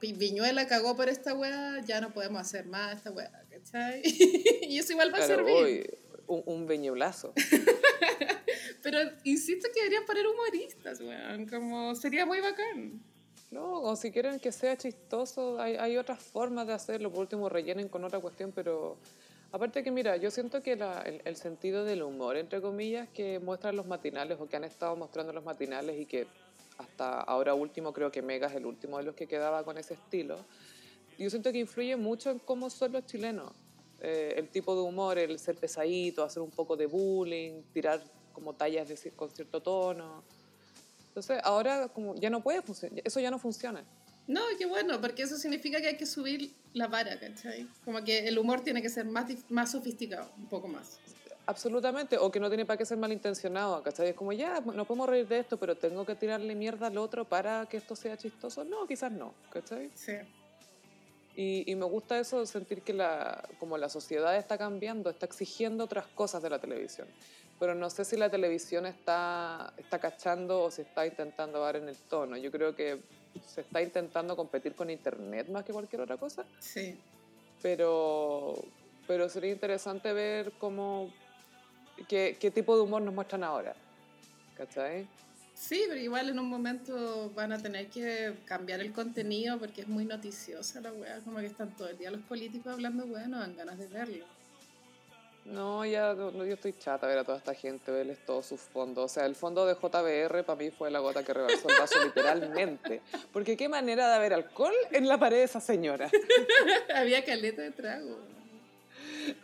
Vi- Viñuela cagó por esta wea, ya no podemos hacer más esta wea, ¿cachai? y eso igual va a Claro, servir. uy, un, un viñulazo. Pero insisto que deberían poner humoristas, weón. Como sería muy bacán. No, o si quieren que sea chistoso, hay, hay otras formas de hacerlo. Por último, rellenen con otra cuestión, pero aparte que, mira, yo siento que la- el, el sentido del humor, entre comillas, que muestran los matinales o que han estado mostrando los matinales y que hasta ahora último creo que Mega es el último de los que quedaba con ese estilo, yo siento que influye mucho en cómo son los chilenos. Eh, el tipo de humor, el ser pesadito, hacer un poco de bullying, tirar como tallas de, con cierto tono. Entonces, ahora como ya no puede funcionar, eso ya no funciona. No, qué bueno, porque eso significa que hay que subir la vara, ¿cachai? Como que el humor tiene que ser más, más sofisticado, un poco más. Absolutamente, o que no tiene para qué ser malintencionado, ¿cachai? Es como, ya, no podemos reír de esto, pero tengo que tirarle mierda al otro para que esto sea chistoso. No, quizás no, ¿cachai? Sí. Y, y me gusta eso, sentir que la, como la sociedad está cambiando, está exigiendo otras cosas de la televisión. Pero no sé si la televisión está, está cachando o si está intentando dar en el tono. Yo creo que se está intentando competir con Internet más que cualquier otra cosa. Sí. pero pero sería interesante ver cómo, qué, qué tipo de humor nos muestran ahora. ¿Cachai? Sí, pero igual en un momento van a tener que cambiar el contenido porque es muy noticiosa la weá, como que están todo el día los políticos hablando weá, no dan ganas de verlo. No, ya no, yo estoy chata de ver a toda esta gente, verles todos sus fondos. O sea, el fondo de JBR para mí fue la gota que rebalsó el vaso literalmente. Porque qué manera de haber alcohol en la pared de esa señora. Había caleta de trago.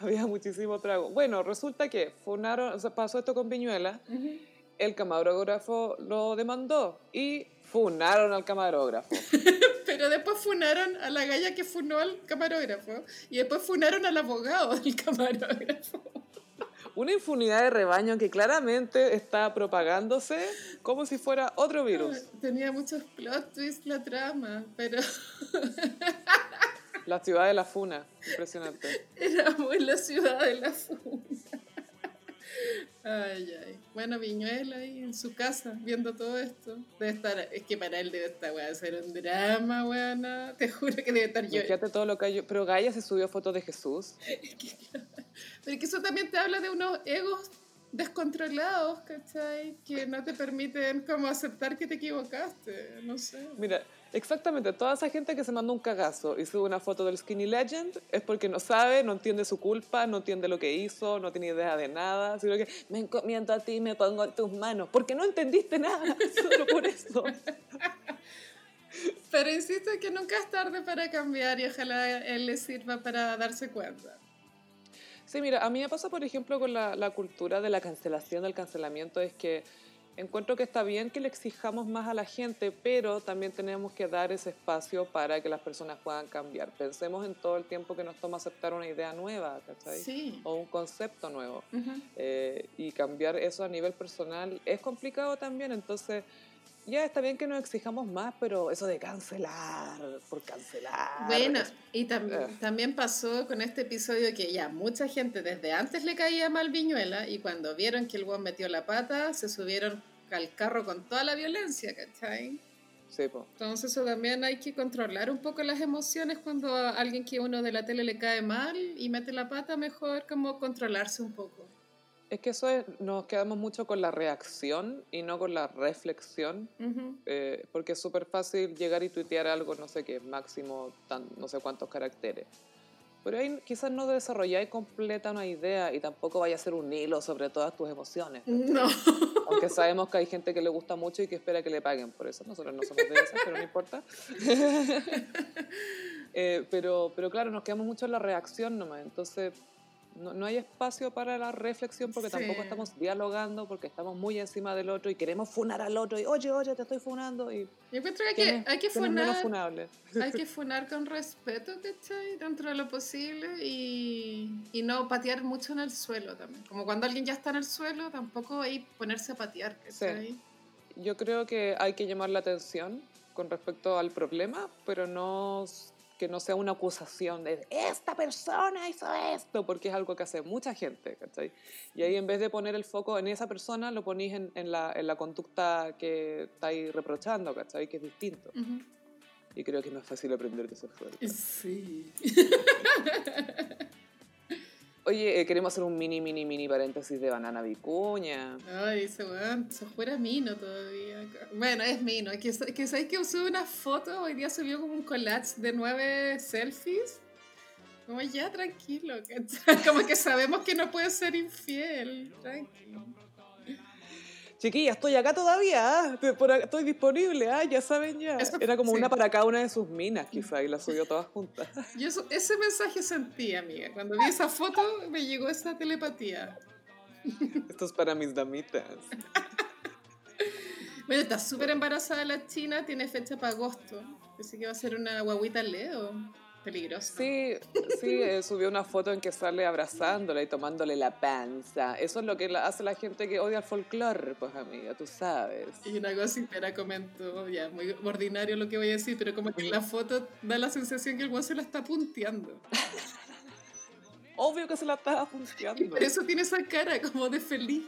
Había muchísimo trago. Bueno, resulta que funaron, o sea, pasó esto con Viñuela, el camarógrafo lo demandó y funaron al camarógrafo. Pero después funaron a la galla que funó al camarógrafo y después funaron al abogado del camarógrafo. Una infunidad de rebaño que claramente está propagándose como si fuera otro virus. Tenía muchos plot twists la trama, pero La ciudad de la funa, impresionante. éramos en la ciudad de la funa. Ay, ay. Bueno, Viñuela ahí en su casa viendo todo esto. Debe estar, es que para él debe estar, weón, ser un drama, weón. Te juro que debe estar yo. Fíjate todo lo que hay. Pero Gaia se subió fotos de Jesús. Pero es que eso también te habla de unos egos descontrolados, ¿cachai? Que no te permiten como aceptar que te equivocaste, no sé. Mira, exactamente, toda esa gente que se manda un cagazo y sube una foto del Skinny Legend es porque no sabe, no entiende su culpa, no entiende lo que hizo, no tiene idea de nada, sino que me encomiendo a ti y me pongo en tus manos, porque no entendiste nada, solo por eso. Pero insisto que nunca es tarde para cambiar y ojalá él le sirva para darse cuenta. Sí, mira, a mí me pasa, por ejemplo, con la, la cultura de la cancelación, del cancelamiento, es que encuentro que está bien que le exijamos más a la gente, pero también tenemos que dar ese espacio para que las personas puedan cambiar. Pensemos en todo el tiempo que nos toma aceptar una idea nueva, ¿cachai? Sí. O un concepto nuevo. Eh, y cambiar eso a nivel personal es complicado también, entonces ya está bien que nos exijamos más, pero eso de cancelar por cancelar. Bueno, y tam- Eh. también pasó con este episodio que ya mucha gente desde antes le caía mal Viñuela y cuando vieron que el buen metió la pata, se subieron al carro con toda la violencia, ¿cachai? Sí, po. Entonces eso también hay que controlar un poco las emociones cuando a alguien que uno de la tele le cae mal y mete la pata, mejor como controlarse un poco. Es que eso es, nos quedamos mucho con la reacción y no con la reflexión, Ujú. eh, porque es súper fácil llegar y tuitear algo, no sé qué, máximo tan, no sé cuántos caracteres. Pero ahí quizás no desarrolláis completa una idea y tampoco vaya a ser un hilo sobre todas tus emociones. No. Aunque sabemos que hay gente que le gusta mucho y que espera que le paguen por eso. Nosotros no somos de esas, pero no importa. Eh, pero, pero claro, nos quedamos mucho en la reacción nomás. Entonces, no, no hay espacio para la reflexión porque Sí. tampoco estamos dialogando, porque estamos muy encima del otro y queremos funar al otro. Y, oye, oye, te estoy funando. Y, Yo encuentro que hay ¿quién que, hay funar? Hay que funar con respeto, ¿cachai? Dentro de lo posible y, y no patear mucho en el suelo también. Como cuando alguien ya está en el suelo, tampoco hay ponerse a patear, ¿cachai? Yo creo que hay que llamar la atención con respecto al problema, pero no que no sea una acusación de esta persona hizo esto, porque es algo que hace mucha gente, ¿cachai? Y ahí en vez de poner el foco en esa persona, lo ponís en, en la, en la conducta que estáis reprochando, ¿cachai? Que es distinto. Ujú. Y creo que es más fácil aprender que se fue. Sí. Oye, eh, queremos hacer un mini, mini, mini paréntesis de Banana Vicuña. Ay, ese weón, se fuera mino todavía. Bueno, es mino. Que, que sabes que sube una foto, hoy día subió como un collage de nueve selfies. Como ya, tranquilo. Como que sabemos que no puede ser infiel. Tranquilo. Chiquilla, estoy acá todavía, acá- estoy disponible, ¿ah? ya saben ya. Eso- Era como sí. una para cada una de sus minas, quizá, y las subió todas juntas. Yo eso- ese mensaje sentí, amiga. Cuando vi esa foto, me llegó esa telepatía. Esto es para mis damitas. Bueno, está súper embarazada la china, tiene fecha para agosto. Así que va a ser una guaguita Leo. Peligrosa. Sí, sí, eh, subió una foto en que sale abrazándola y tomándole la panza. Eso es lo que hace la gente que odia el folclore, pues amiga, tú sabes. Y una gossipera comentó, ya, muy ordinario lo que voy a decir, pero como que en la foto da la sensación que el guan se la está punteando. Obvio que se la Y punteando. por eso tiene esa cara como de feliz.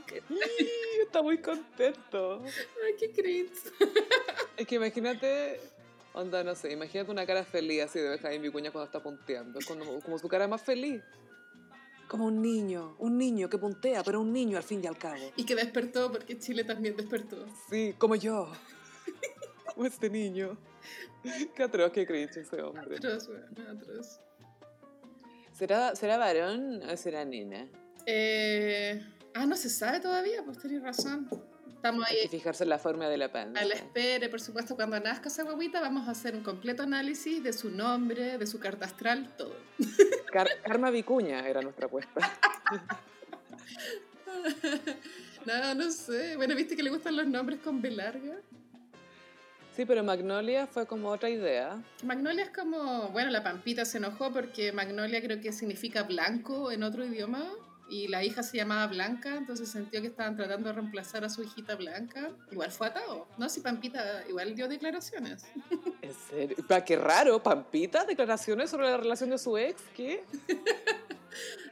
Y está muy contento. Ay, qué cringe. Es que imagínate, onda, no sé, imagínate una cara feliz así de Benjamín Vicuña cuando está punteando. Es como, como su cara más feliz. Como un niño, un niño que puntea, pero un niño al fin y al cabo. Y que despertó porque Chile también despertó. Sí, como yo. como este niño. Qué atroz, qué cringe ese hombre. Atroz, weón, atroz. ¿Será, ¿Será varón o será nena? Eh, ah, no se sabe todavía, pues tenés razón. Estamos Hay que fijarse en la forma de la panza. a la espera, por supuesto, cuando nazca esa guaguita vamos a hacer un completo análisis de su nombre, de su carta astral, todo. Car- Karma Vicuña era nuestra apuesta. no, no sé. Bueno, ¿viste que le gustan los nombres con B larga? Sí, pero Magnolia fue como otra idea. Magnolia es como, bueno, la Pampita se enojó porque Magnolia creo que significa blanco en otro idioma y la hija se llamaba Blanca, entonces sintió que estaban tratando de reemplazar a su hijita Blanca. Igual fue atado, ¿no? Si Pampita igual dio declaraciones. En serio. Pa, qué raro, Pampita, declaraciones sobre la relación de su ex, ¿qué?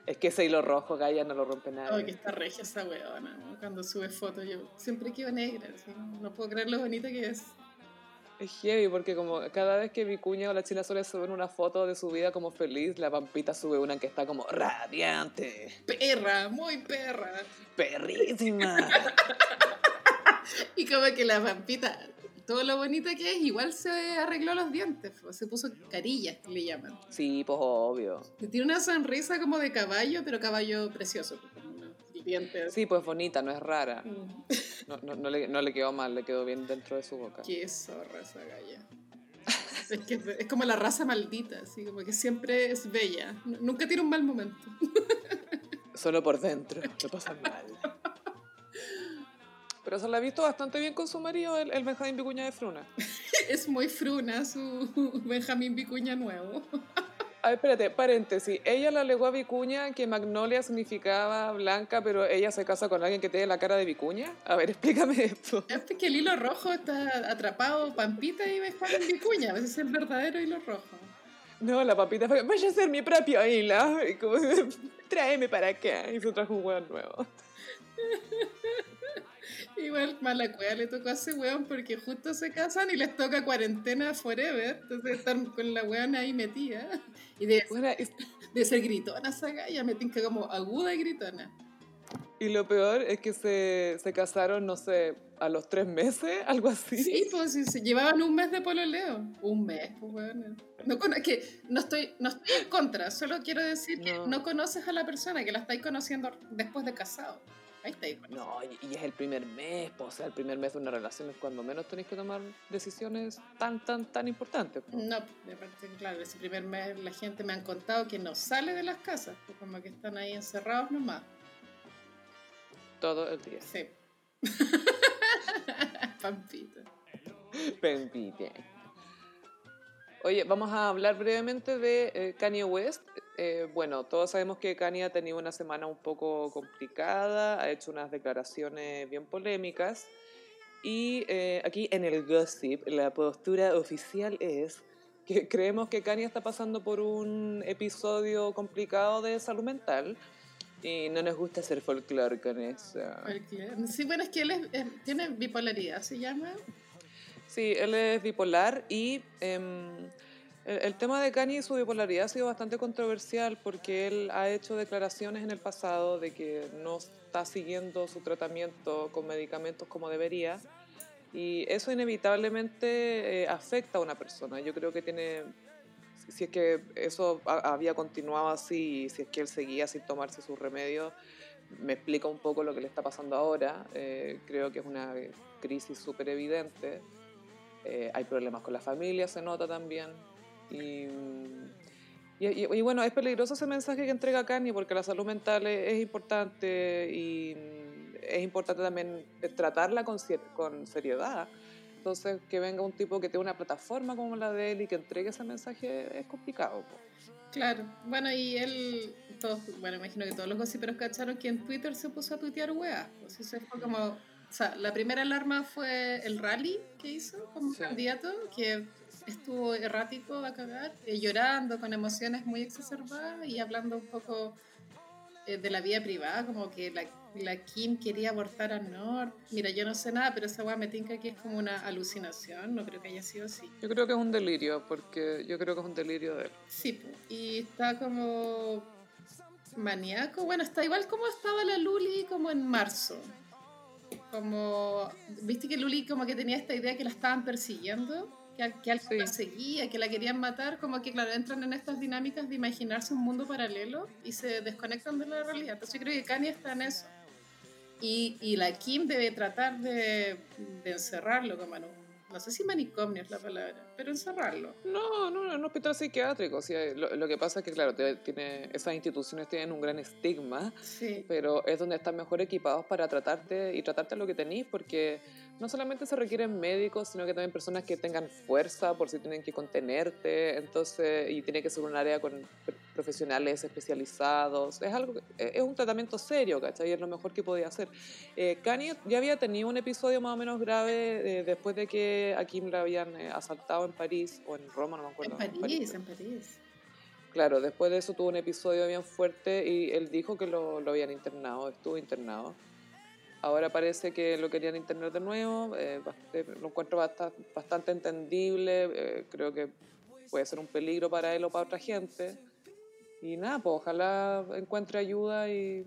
es que ese hilo rojo, Gaia, no lo rompe nadie. Ay, que está regia esa weona, ¿no? Cuando sube fotos yo siempre quedo negra, no puedo creer lo bonita que es. Es heavy porque como cada vez que Vicuña o la China Soles suben una foto de su vida como feliz, la Pampita sube una que está como radiante, Perra, muy perra. perrísima. Y como que la Pampita, todo lo bonita que es, igual se arregló los dientes, se puso carillas, que le llaman. sí, pues obvio. Tiene una sonrisa como de caballo, pero caballo precioso, dientes. Sí, pues bonita, no es rara. Mm, No, no, no le, no le quedó mal, le quedó bien dentro de su boca. Qué zorra esa galla. Es, que es como la raza maldita, así como que siempre es bella. Nunca tiene un mal momento. Solo por dentro, lo pasan mal. Pero se la ha visto bastante bien con su marido, el, el Benjamín Vicuña de Fruna. Es muy fruna su Benjamín Vicuña nuevo. A ver, espérate, paréntesis. Ella le alegó a Vicuña que Magnolia significaba blanca, pero ella se casa con alguien que tiene la cara de Vicuña. A ver, explícame esto. Es que el hilo rojo está atrapado Pampita y Benjamín Vicuña. Ese es el verdadero hilo rojo. No, la papita fue, vaya a ser mi propio hilo. Y como, tráeme para acá. Y se trajo un hueón nuevo. Igual mala cueva le tocó a ese weón porque justo se casan y les toca cuarentena forever. Entonces están con la weón ahí metida. Y de, Bueno, de ser gritona esa galla, me tinca como aguda y gritona. y lo peor es que se, se casaron, no sé, a los tres meses, algo así. Sí, pues sí, se llevaban un mes de pololeo. Un mes, pues weón. No, que no estoy, no estoy en contra, solo quiero decir que No. no conoces a la persona, que la estáis conociendo después de casado. Ahí está ahí. No, y, y es el primer mes, o sea, el primer mes de una relación es cuando menos tenéis que tomar decisiones tan, tan, tan importantes. po. No, de parte, claro, ese primer mes la gente me han contado que no sale de las casas, pues como que están ahí encerrados nomás. Todo el día. Sí. Pampita. Pempite. Oye, vamos a hablar brevemente de eh, Kanye West. Eh, bueno, todos sabemos que Kanye ha tenido una semana un poco complicada, ha hecho unas declaraciones bien polémicas. Y eh, aquí en el gossip, la postura oficial es que creemos que Kanye está pasando por un episodio complicado de salud mental y no nos gusta hacer folclore con eso. Cualquier- Sí, bueno, es que él es- es- tiene bipolaridad, se llama. Sí, él es bipolar y em, el, tema de Kanye y su bipolaridad ha sido bastante controversial porque él ha hecho declaraciones en el pasado de que no está siguiendo su tratamiento con medicamentos como debería y eso inevitablemente eh, afecta a una persona. Yo creo que tiene, si- es que eso ha- había continuado así y si es que él seguía sin tomarse sus remedios, me explica un poco lo que le está pasando ahora. Eh, creo que es una crisis súper evidente. Eh, hay problemas con la familia, se nota también. Y, y, bueno, es peligroso ese mensaje que entrega Kanye porque la salud mental es, importante y es importante también tratarla con, con seriedad. Entonces, que venga un tipo que tenga una plataforma como la de él y que entregue ese mensaje es complicado. Claro. Bueno, y él, todos, bueno, imagino que todos los gossiperos cacharon que en Twitter se puso a tuitear weas. Pues eso fue como, o sea, la primera alarma fue el rally que hizo como Sí. candidato, que estuvo errático a cagar, eh, llorando, con emociones muy exacerbadas y hablando un poco eh, de la vida privada, como que la, la Kim quería abortar a Nord. Mira, yo no sé nada, pero esa wea me tinca que es como una alucinación, no creo que haya sido así. Yo creo que es un delirio, porque yo creo que es un delirio de él. Sí, y está como... maníaco. Bueno, está igual como estaba la Luli como en marzo. Como, viste que Luli como que tenía esta idea que la estaban persiguiendo, que, que alguien Sí. la seguía, que la querían matar, como que claro, entran en estas dinámicas de imaginarse un mundo paralelo y se desconectan de la realidad. Entonces yo creo que Kanye está en eso. Y, y la Kim debe tratar de, de encerrarlo como en un, no sé si manicomio es la palabra, pero encerrarlo. No, no, no, en un hospital psiquiátrico. o sea, lo, lo que pasa es que, claro, tiene, esas instituciones tienen un gran estigma, Sí. pero es donde están mejor equipados para tratarte y tratarte lo que tenís, porque no solamente se requieren médicos, sino que también personas que tengan fuerza por si tienen que contenerte, entonces, y tiene que ser un área con pr- profesionales especializados. Es algo, que- es un tratamiento serio, ¿cachai? Y es lo mejor que podía hacer. Eh, Kanye ya había tenido un episodio más o menos grave eh, después de que a Kim la habían eh, asaltado en París o en Roma, no me acuerdo. En París, en París. Claro, después de eso tuvo un episodio bien fuerte y él dijo que lo, lo habían internado, estuvo internado. Ahora parece que lo querían internar de nuevo, eh, bast- lo encuentro basta- bastante entendible, eh, creo que puede ser un peligro para él o para otra gente. Y nada, pues ojalá encuentre ayuda y...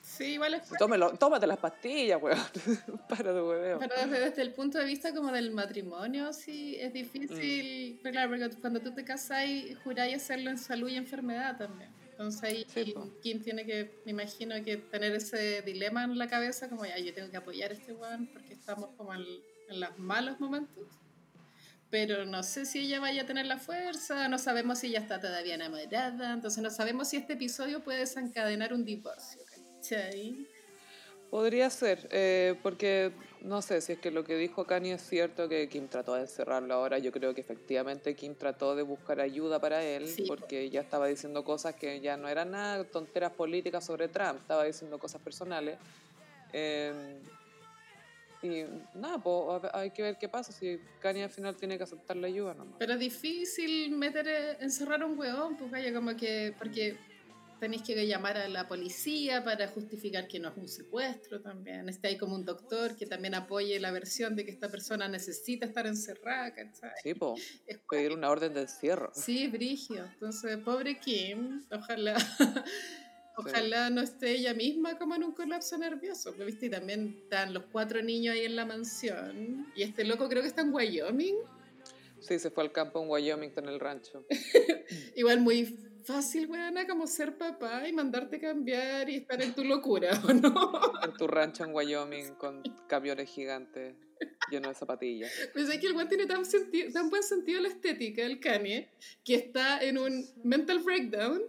Sí, igual es Tómelo, tómate las pastillas, weón. Para de hueveo. Pero desde, desde el punto de vista como del matrimonio, sí, es difícil. Pero claro, porque cuando tú te casas, juráis hacerlo en salud y enfermedad también. Entonces ahí Sí. Kim tiene que, me imagino que tener ese dilema en la cabeza, como ya, yo tengo que apoyar a este weón porque estamos como en, en los malos momentos. Pero no sé si ella vaya a tener la fuerza, no sabemos si ella está todavía enamorada, entonces no sabemos si este episodio puede desencadenar un divorcio. ¿cachai? Podría ser, eh, porque no sé si es que lo que dijo Kanye es cierto, que Kim trató de encerrarlo ahora. Yo creo que efectivamente Kim trató de buscar ayuda para él, Sí, porque ya estaba diciendo cosas que ya no eran nada, tonteras políticas sobre Trump, estaba diciendo cosas personales. Eh, y nada, pues hay que ver qué pasa, si Kanye al final tiene que aceptar la ayuda nomás. Pero es difícil meter, eh, encerrar a un huevón, pues vaya, como que, porque tenéis que llamar a la policía para justificar que no es un secuestro también. Está ahí como un doctor que también apoye la versión de que esta persona necesita estar encerrada, ¿cachai? Sí, pues, Es pedir una orden de encierro. Sí, Brigio. Entonces, pobre Kim, ojalá, ojalá no esté ella misma como en un colapso nervioso. pues, ¿viste? Y también están los cuatro niños ahí en la mansión. Y este loco creo que está en Wyoming. Sí, se fue al campo en Wyoming, en el rancho. Igual muy fácil, weona, como ser papá y mandarte cambiar y estar en tu locura, ¿o no? En tu rancho en Wyoming con camiones gigantes llenos de zapatillas. Pues es que el weón tiene tan, buen sentido la estética, el Kanye, que está en un mental breakdown,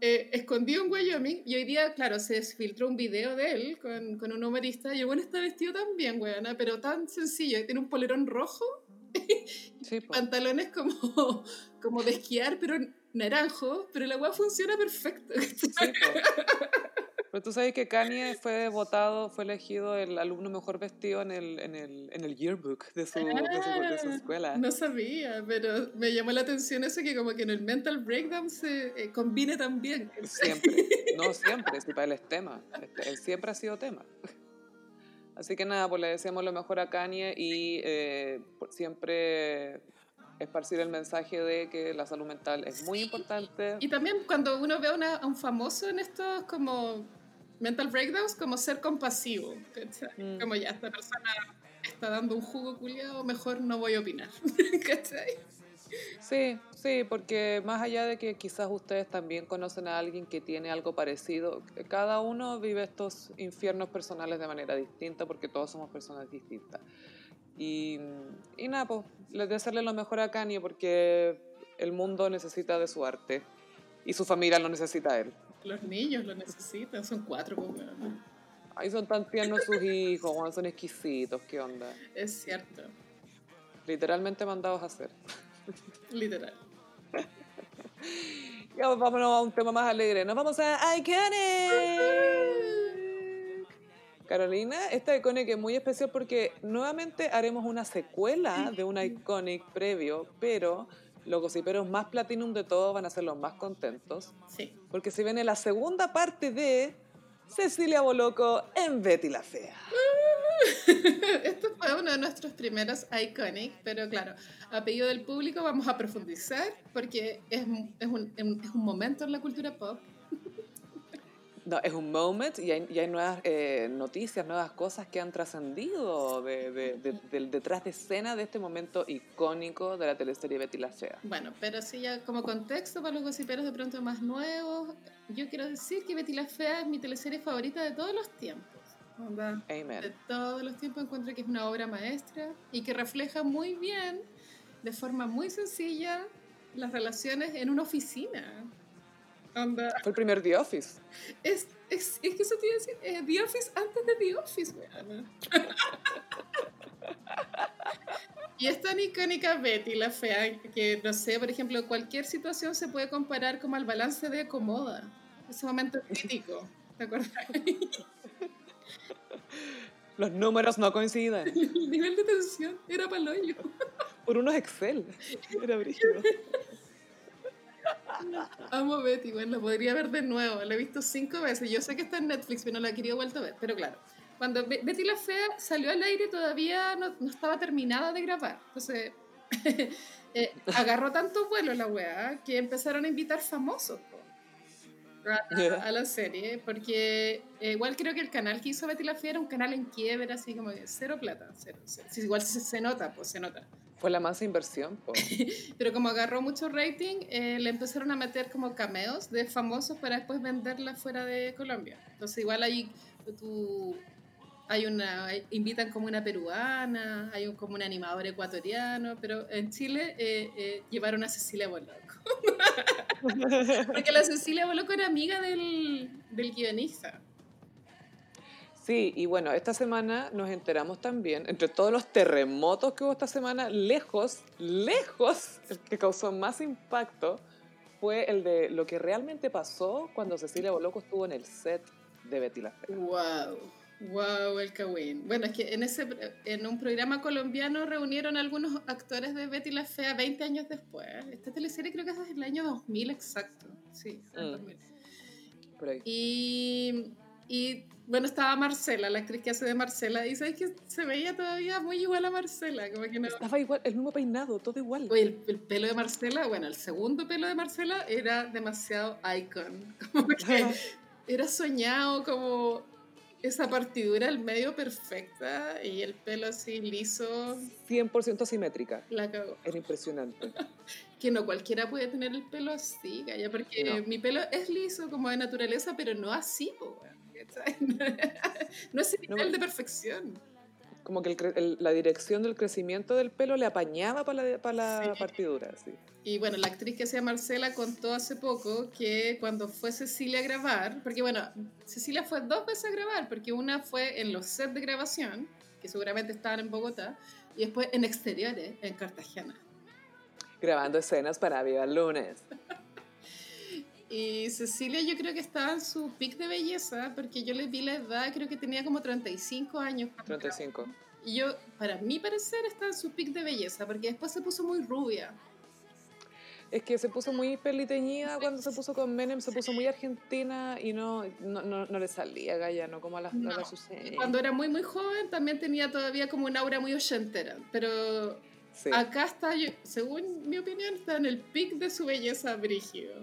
eh, escondido en Wyoming, y hoy día, claro, se filtró un video de él con, con un humorista, y el weón está vestido tan bien, weona, pero tan sencillo, tiene un polerón rojo, Sí, pantalones como, como de esquiar, pero naranjo, pero la weá funciona perfecto. Sí. Pero tú sabes que Kanye fue votado, fue elegido el alumno mejor vestido en el, en el, en el yearbook de su, de su, de su escuela. No sabía, pero me llamó la atención eso que como que en el mental breakdown se eh, combine tan bien. Siempre. No siempre, si para él es tema. Este, Él siempre ha sido tema. Así que nada, pues le deseamos lo mejor a Kanye y eh, siempre esparcir el mensaje de que la salud mental es muy importante. Y también cuando uno ve a, una- a un famoso en estos como mental breakdowns, como ser compasivo. Mm. Como ya, esta persona está dando un jugo culiado, mejor no voy a opinar. ¿Cachai? Sí, sí, porque más allá de que quizás ustedes también conocen a alguien que tiene algo parecido, cada uno vive estos infiernos personales de manera distinta porque todos somos personas distintas. Y, y nada, pues, les desearle lo mejor a Kanye porque el mundo necesita de su arte y su familia lo necesita a él. Los niños lo necesitan, son cuatro. pues. Ay, son tan tiernos sus hijos, son exquisitos, qué onda. Es cierto, Literalmente mandados a hacer. literal. Ya, pues, vámonos a un tema más alegre. Nos vamos a Iconic. Carolina, esta Iconic es muy especial porque nuevamente haremos una secuela de una Iconic previo, pero los gossiperos más platinum de todos van a ser los más contentos, Sí. porque se viene la segunda parte de Cecilia Boloco en Betty la Fea. Esto fue uno de nuestros primeros iconic, pero claro, a pedido del público vamos a profundizar porque es, es, un, es un momento en la cultura pop. No, es un moment y hay, y hay nuevas eh, noticias, nuevas cosas que han trascendido de, de- de- del detrás de escena de este momento icónico de la teleserie Betty la Fea. Bueno, pero sí, ya como contexto para los gossiperos de pronto más nuevos, yo quiero decir que Betty la Fea es mi teleserie favorita de todos los tiempos. Onda, De Amen. todos los tiempos encuentro que es una obra maestra y que refleja muy bien, de forma muy sencilla, las relaciones en una oficina. Onda, Fue el primer The Office. es, es, es que eso te iba a decir, eh, The Office antes de The Office, weona. Y es tan icónica Betty la fea que, no sé, por ejemplo, cualquier situación se puede comparar como al balance de Comoda. Ese momento crítico, ¿te acuerdas? Los números no coinciden. El nivel de tensión era paloyo. Por unos Excel. Era brígido. Amo Betty, bueno, la podría ver de nuevo. La he visto cinco veces. Yo sé que está en Netflix, pero no la he querido a ver. Pero claro, cuando Be- Betty la Fea salió al aire todavía no, estaba terminada de grabar. Entonces, eh, agarró tanto vuelo la weá que empezaron a invitar famosos a, a la serie. Porque eh, igual creo que el canal que hizo Betty la Fea era un canal en quiebra, así como que cero plata. Cero, cero. Sí, igual se, se nota, pues se nota. Fue la más inversión. po. Pero como agarró mucho rating, eh, le empezaron a meter como cameos de famosos para después venderla fuera de Colombia. Entonces igual ahí tú, hay una, invitan como una peruana, hay un, como un animador ecuatoriano, pero en Chile eh, eh, llevaron a Cecilia Boloco. Porque la Cecilia Boloco era amiga del, del guionista. Sí, y bueno, esta semana nos enteramos también, entre todos los terremotos que hubo esta semana, lejos, lejos, el que causó más impacto fue el de lo que realmente pasó cuando Cecilia Boloco estuvo en el set de Betty la Fea. Wow, wow, el Kawin. Bueno, es que en, ese, en un programa colombiano reunieron algunos actores de Betty la Fea 20 años después. Esta teleserie creo que es del año 2000 exacto. Sí, Mm. 2000. Por ahí. Y, y bueno, estaba Marcela, la actriz que hace de Marcela, y sabes que se veía todavía muy igual a Marcela, como que no... Estaba igual, el mismo peinado, todo igual. Oye, el, el pelo de Marcela, bueno, el segundo pelo de Marcela era demasiado icon. Como que era soñado como esa partidura al medio perfecta y el pelo así liso, 100% simétrica. la cagó. Era impresionante. Que no cualquiera puede tener el pelo así, calla, porque No. mi pelo es liso como de naturaleza, pero no así, po. No es el No, nivel de perfección. Como que el el- la dirección del crecimiento del pelo le apañaba para la, pa la Sí. partidura. Sí. Y bueno, la actriz que hacía Marcela contó hace poco que cuando fue Cecilia a grabar, porque bueno, Cecilia fue dos veces a grabar, porque una fue en los sets de grabación, que seguramente estaban en Bogotá, y después en exteriores, en Cartagena. Grabando escenas para Viva el Lunes. Y Cecilia yo creo que estaba en su pic de belleza, porque yo le vi la edad, creo que tenía como 35 años. cuando 35. grabó. Y yo, para mi parecer, está en su pic de belleza, porque después se puso muy rubia. Es que se puso muy peliteñida cuando se puso con Menem, se puso muy argentina y no, no, no, no le salía Gaya, no como a la, a la No. Susana. Y cuando era muy, muy joven, también tenía todavía como un aura muy ochentera. Pero Sí. acá está, según mi opinión, está en el pic de su belleza brígido.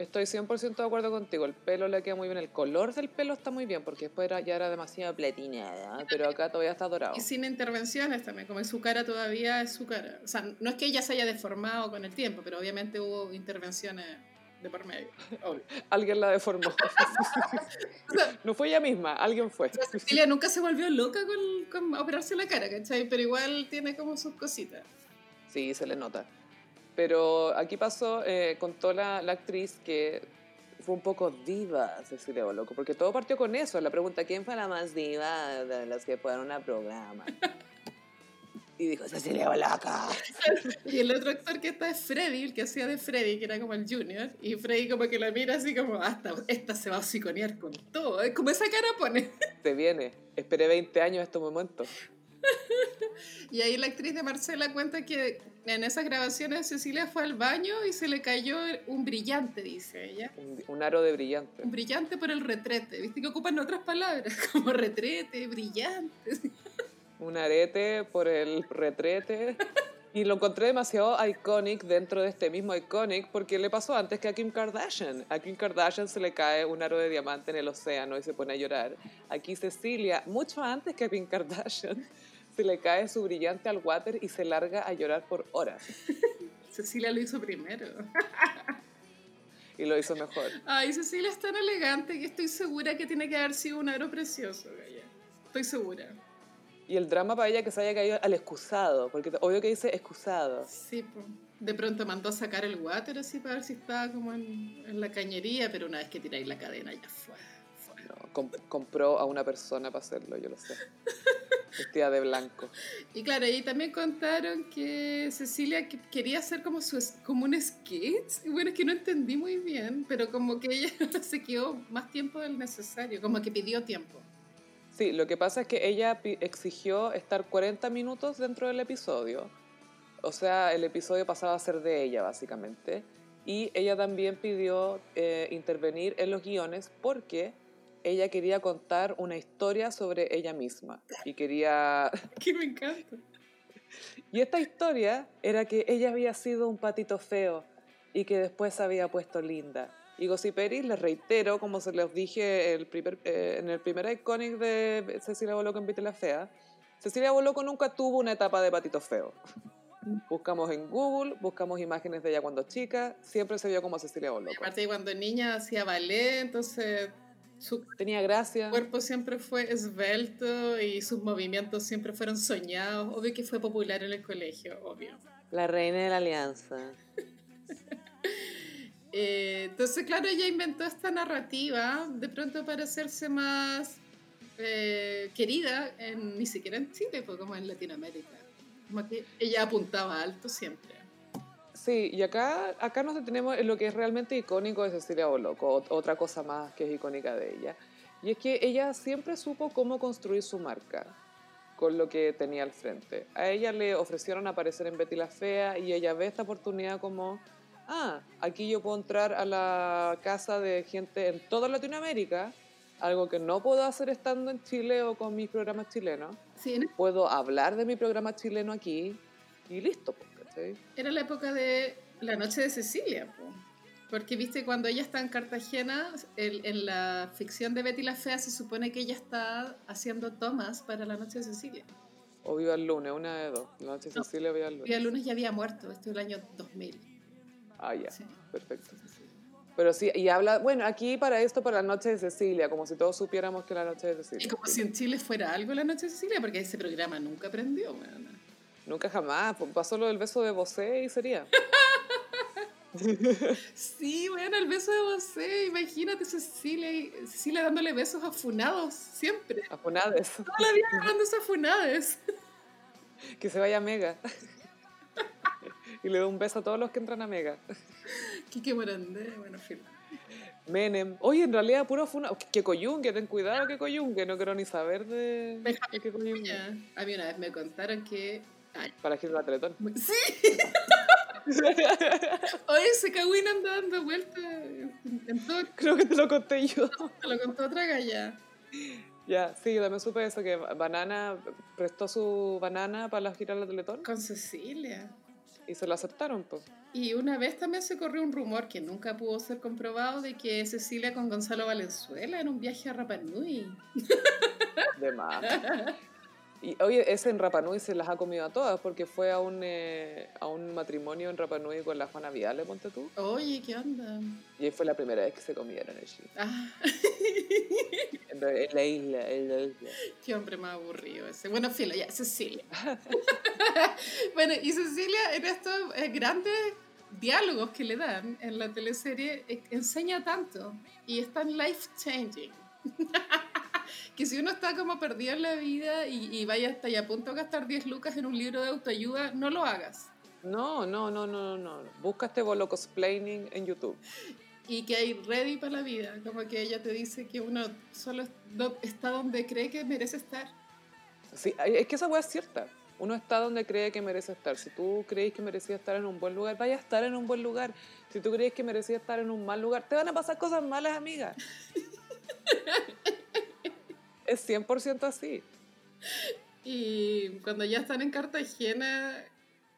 Estoy 100% de acuerdo contigo. El pelo le queda muy bien. El color del pelo está muy bien porque después era, ya era demasiado platinada. Pero acá todavía está dorado. Y sin intervenciones también, como en su cara todavía es su cara. O sea, no es que ella se haya deformado con el tiempo, pero obviamente hubo intervenciones de por medio. obvio. Alguien la deformó. No fue ella misma, alguien fue. Cecilia nunca se volvió loca con, con operarse la cara, ¿cachai? Pero igual tiene como sus cositas. Sí, se le nota. Pero aquí pasó, eh, contó la, la actriz que fue un poco diva Cecilia Boloco, porque todo partió con eso, la pregunta, ¿quién fue la más diva de las que fueron a programa? Y dijo, Cecilia Boloco. Y el otro actor que está es Freddy, el que hacía de Freddy, que era como el junior. Y Freddy como que la mira así como, hasta esta se va a hociconear con todo. Es como esa cara pone. Se viene, esperé 20 años este momento. Y ahí la actriz de Marcela cuenta que en esas grabaciones Cecilia fue al baño y se le cayó un brillante, dice ella. Un, un aro de brillante. Un brillante por el retrete. ¿Viste que ocupan otras palabras? Como retrete, brillante. Un arete por el retrete. Y lo encontré demasiado iconic dentro de este mismo iconic porque le pasó antes que a Kim Kardashian. A Kim Kardashian se le cae un aro de diamante en el océano y se pone a llorar. Aquí Cecilia, mucho antes que a Kim Kardashian, se le cae su brillante al water y se larga a llorar por horas. Cecilia lo hizo primero. Y lo hizo mejor. Ay, Cecilia es tan elegante que estoy segura que tiene que haber sido un aro precioso, Gaya. Estoy segura. Y el drama para ella que se haya caído al excusado, porque obvio que dice excusado. Sí, pues. De pronto mandó a sacar el water así para ver si estaba como en, en la cañería, pero una vez que tiráis la cadena ya fue. fue. No, com- compró a una persona para hacerlo, yo lo sé. Vestida de blanco. Y claro, ahí también contaron que Cecilia que- quería hacer como, su, como un sketch. Y bueno, es que no entendí muy bien, pero como que ella se quedó más tiempo del necesario, como que pidió tiempo. Sí, lo que pasa es que ella exigió estar 40 minutos dentro del episodio. O sea, el episodio pasaba a ser de ella, básicamente. Y ella también pidió eh, intervenir en los guiones porque ella quería contar una historia sobre ella misma. Y quería... Que me encanta. Y esta historia era que ella había sido un patito feo y que después se había puesto linda. Y Gossiperis, les reitero, como se los dije el primer, eh, en el primer iconic de Cecilia Boloco en Vite la Fea, Cecilia Boloco nunca tuvo una etapa de patito feo. Buscamos en Google, buscamos imágenes de ella cuando chica, siempre se vio como Cecilia Boloco. aparte cuando niña hacía ballet, entonces su Tenía gracia. cuerpo siempre fue esbelto y sus movimientos siempre fueron soñados. Obvio que fue popular en el colegio, obvio. La reina de la alianza. Eh, entonces, claro, ella inventó esta narrativa de pronto para hacerse más eh, querida, en, ni siquiera en Chile, pues como en Latinoamérica. Como que ella apuntaba alto siempre. Sí, y acá, acá nos detenemos en lo que es realmente icónico de Cecilia Boloco, ot- otra cosa más que es icónica de ella. Y es que ella siempre supo cómo construir su marca con lo que tenía al frente. A ella le ofrecieron aparecer en Betty la Fea y ella ve esta oportunidad como, ah, aquí yo puedo entrar a la casa de gente en toda Latinoamérica, algo que no puedo hacer estando en Chile o con mis programas chilenos. Sí, Puedo hablar de mi programa chileno aquí y listo, pues, ¿cachai? era la época de la noche de Cecilia, po. porque viste, cuando ella está en Cartagena, el- en la ficción de Betty la Fea se supone que ella está haciendo tomas para la noche de Cecilia. O Viva el lunes, una de dos. La noche de No. Cecilia, Viva el lunes. el lunes ya había muerto, esto es el año 2000. Ah, ya, Sí. perfecto. Pero sí, y habla, bueno, aquí para esto, para la noche de Cecilia, como si todos supiéramos que la noche de Cecilia. Y como si en Chile fuera algo la noche de Cecilia, porque ese programa nunca aprendió, weona. Nunca jamás, pues, pasó lo del beso de Bosé y sería. Sí, bueno, el beso de José, imagínate Cecilia, Cecilia dándole besos a funados, siempre. A Fonades, Toda la vida dándose a funades. que se vaya a Mega. y le doy un beso a todos los que entran a Mega. Kike Morandé, bueno, fin. Menem. Oye, en realidad, puro funa. Que Coyungue, ten cuidado que Coyungue. No quiero ni saber de, de que Coyungue. Ya, A mí una vez me contaron que... Ay, Para Gilda Teletón. sí. Oye, ese cagüín anda dando vueltas en, en todo... Creo que te lo conté yo. Te lo contó otra galla. Ya, sí, yo también supe eso, que Banana prestó su banana para la gira de la Teletón Con Cecilia. y se lo aceptaron, pues. Y una vez también se corrió un rumor que nunca pudo ser comprobado de que Cecilia con Gonzalo Valenzuela en un viaje a Rapa Nui. De más. Y oye, ese en Rapanui se las ha comido a todas porque fue a un, eh, a un matrimonio en Rapanui con la Juana Viale, ponte tú. Oye, ¿qué onda? Y ahí fue la primera vez que se comieron allí. Ah, En la, en la isla, en la isla. qué hombre más aburrido ese. Bueno, filo, ya, Cecilia. bueno, y Cecilia en estos eh, grandes diálogos que le dan en la teleserie eh, enseña tanto y es tan life changing. que si uno está como perdido en la vida y, y vaya hasta y a punto de gastar 10 lucas en un libro de autoayuda, no lo hagas. No, no, no, no, no. Busca este bolo cosplaying en YouTube. y que hay ready para la vida, como que ella te dice que uno solo está donde cree que merece estar. Sí, es que esa weá es cierta. Uno está donde cree que merece estar. Si tú crees que merecía estar en un buen lugar, vaya a estar en un buen lugar. Si tú crees que merecía estar en un mal lugar, te van a pasar cosas malas, amiga. es 100% así. Y cuando ya están en Cartagena,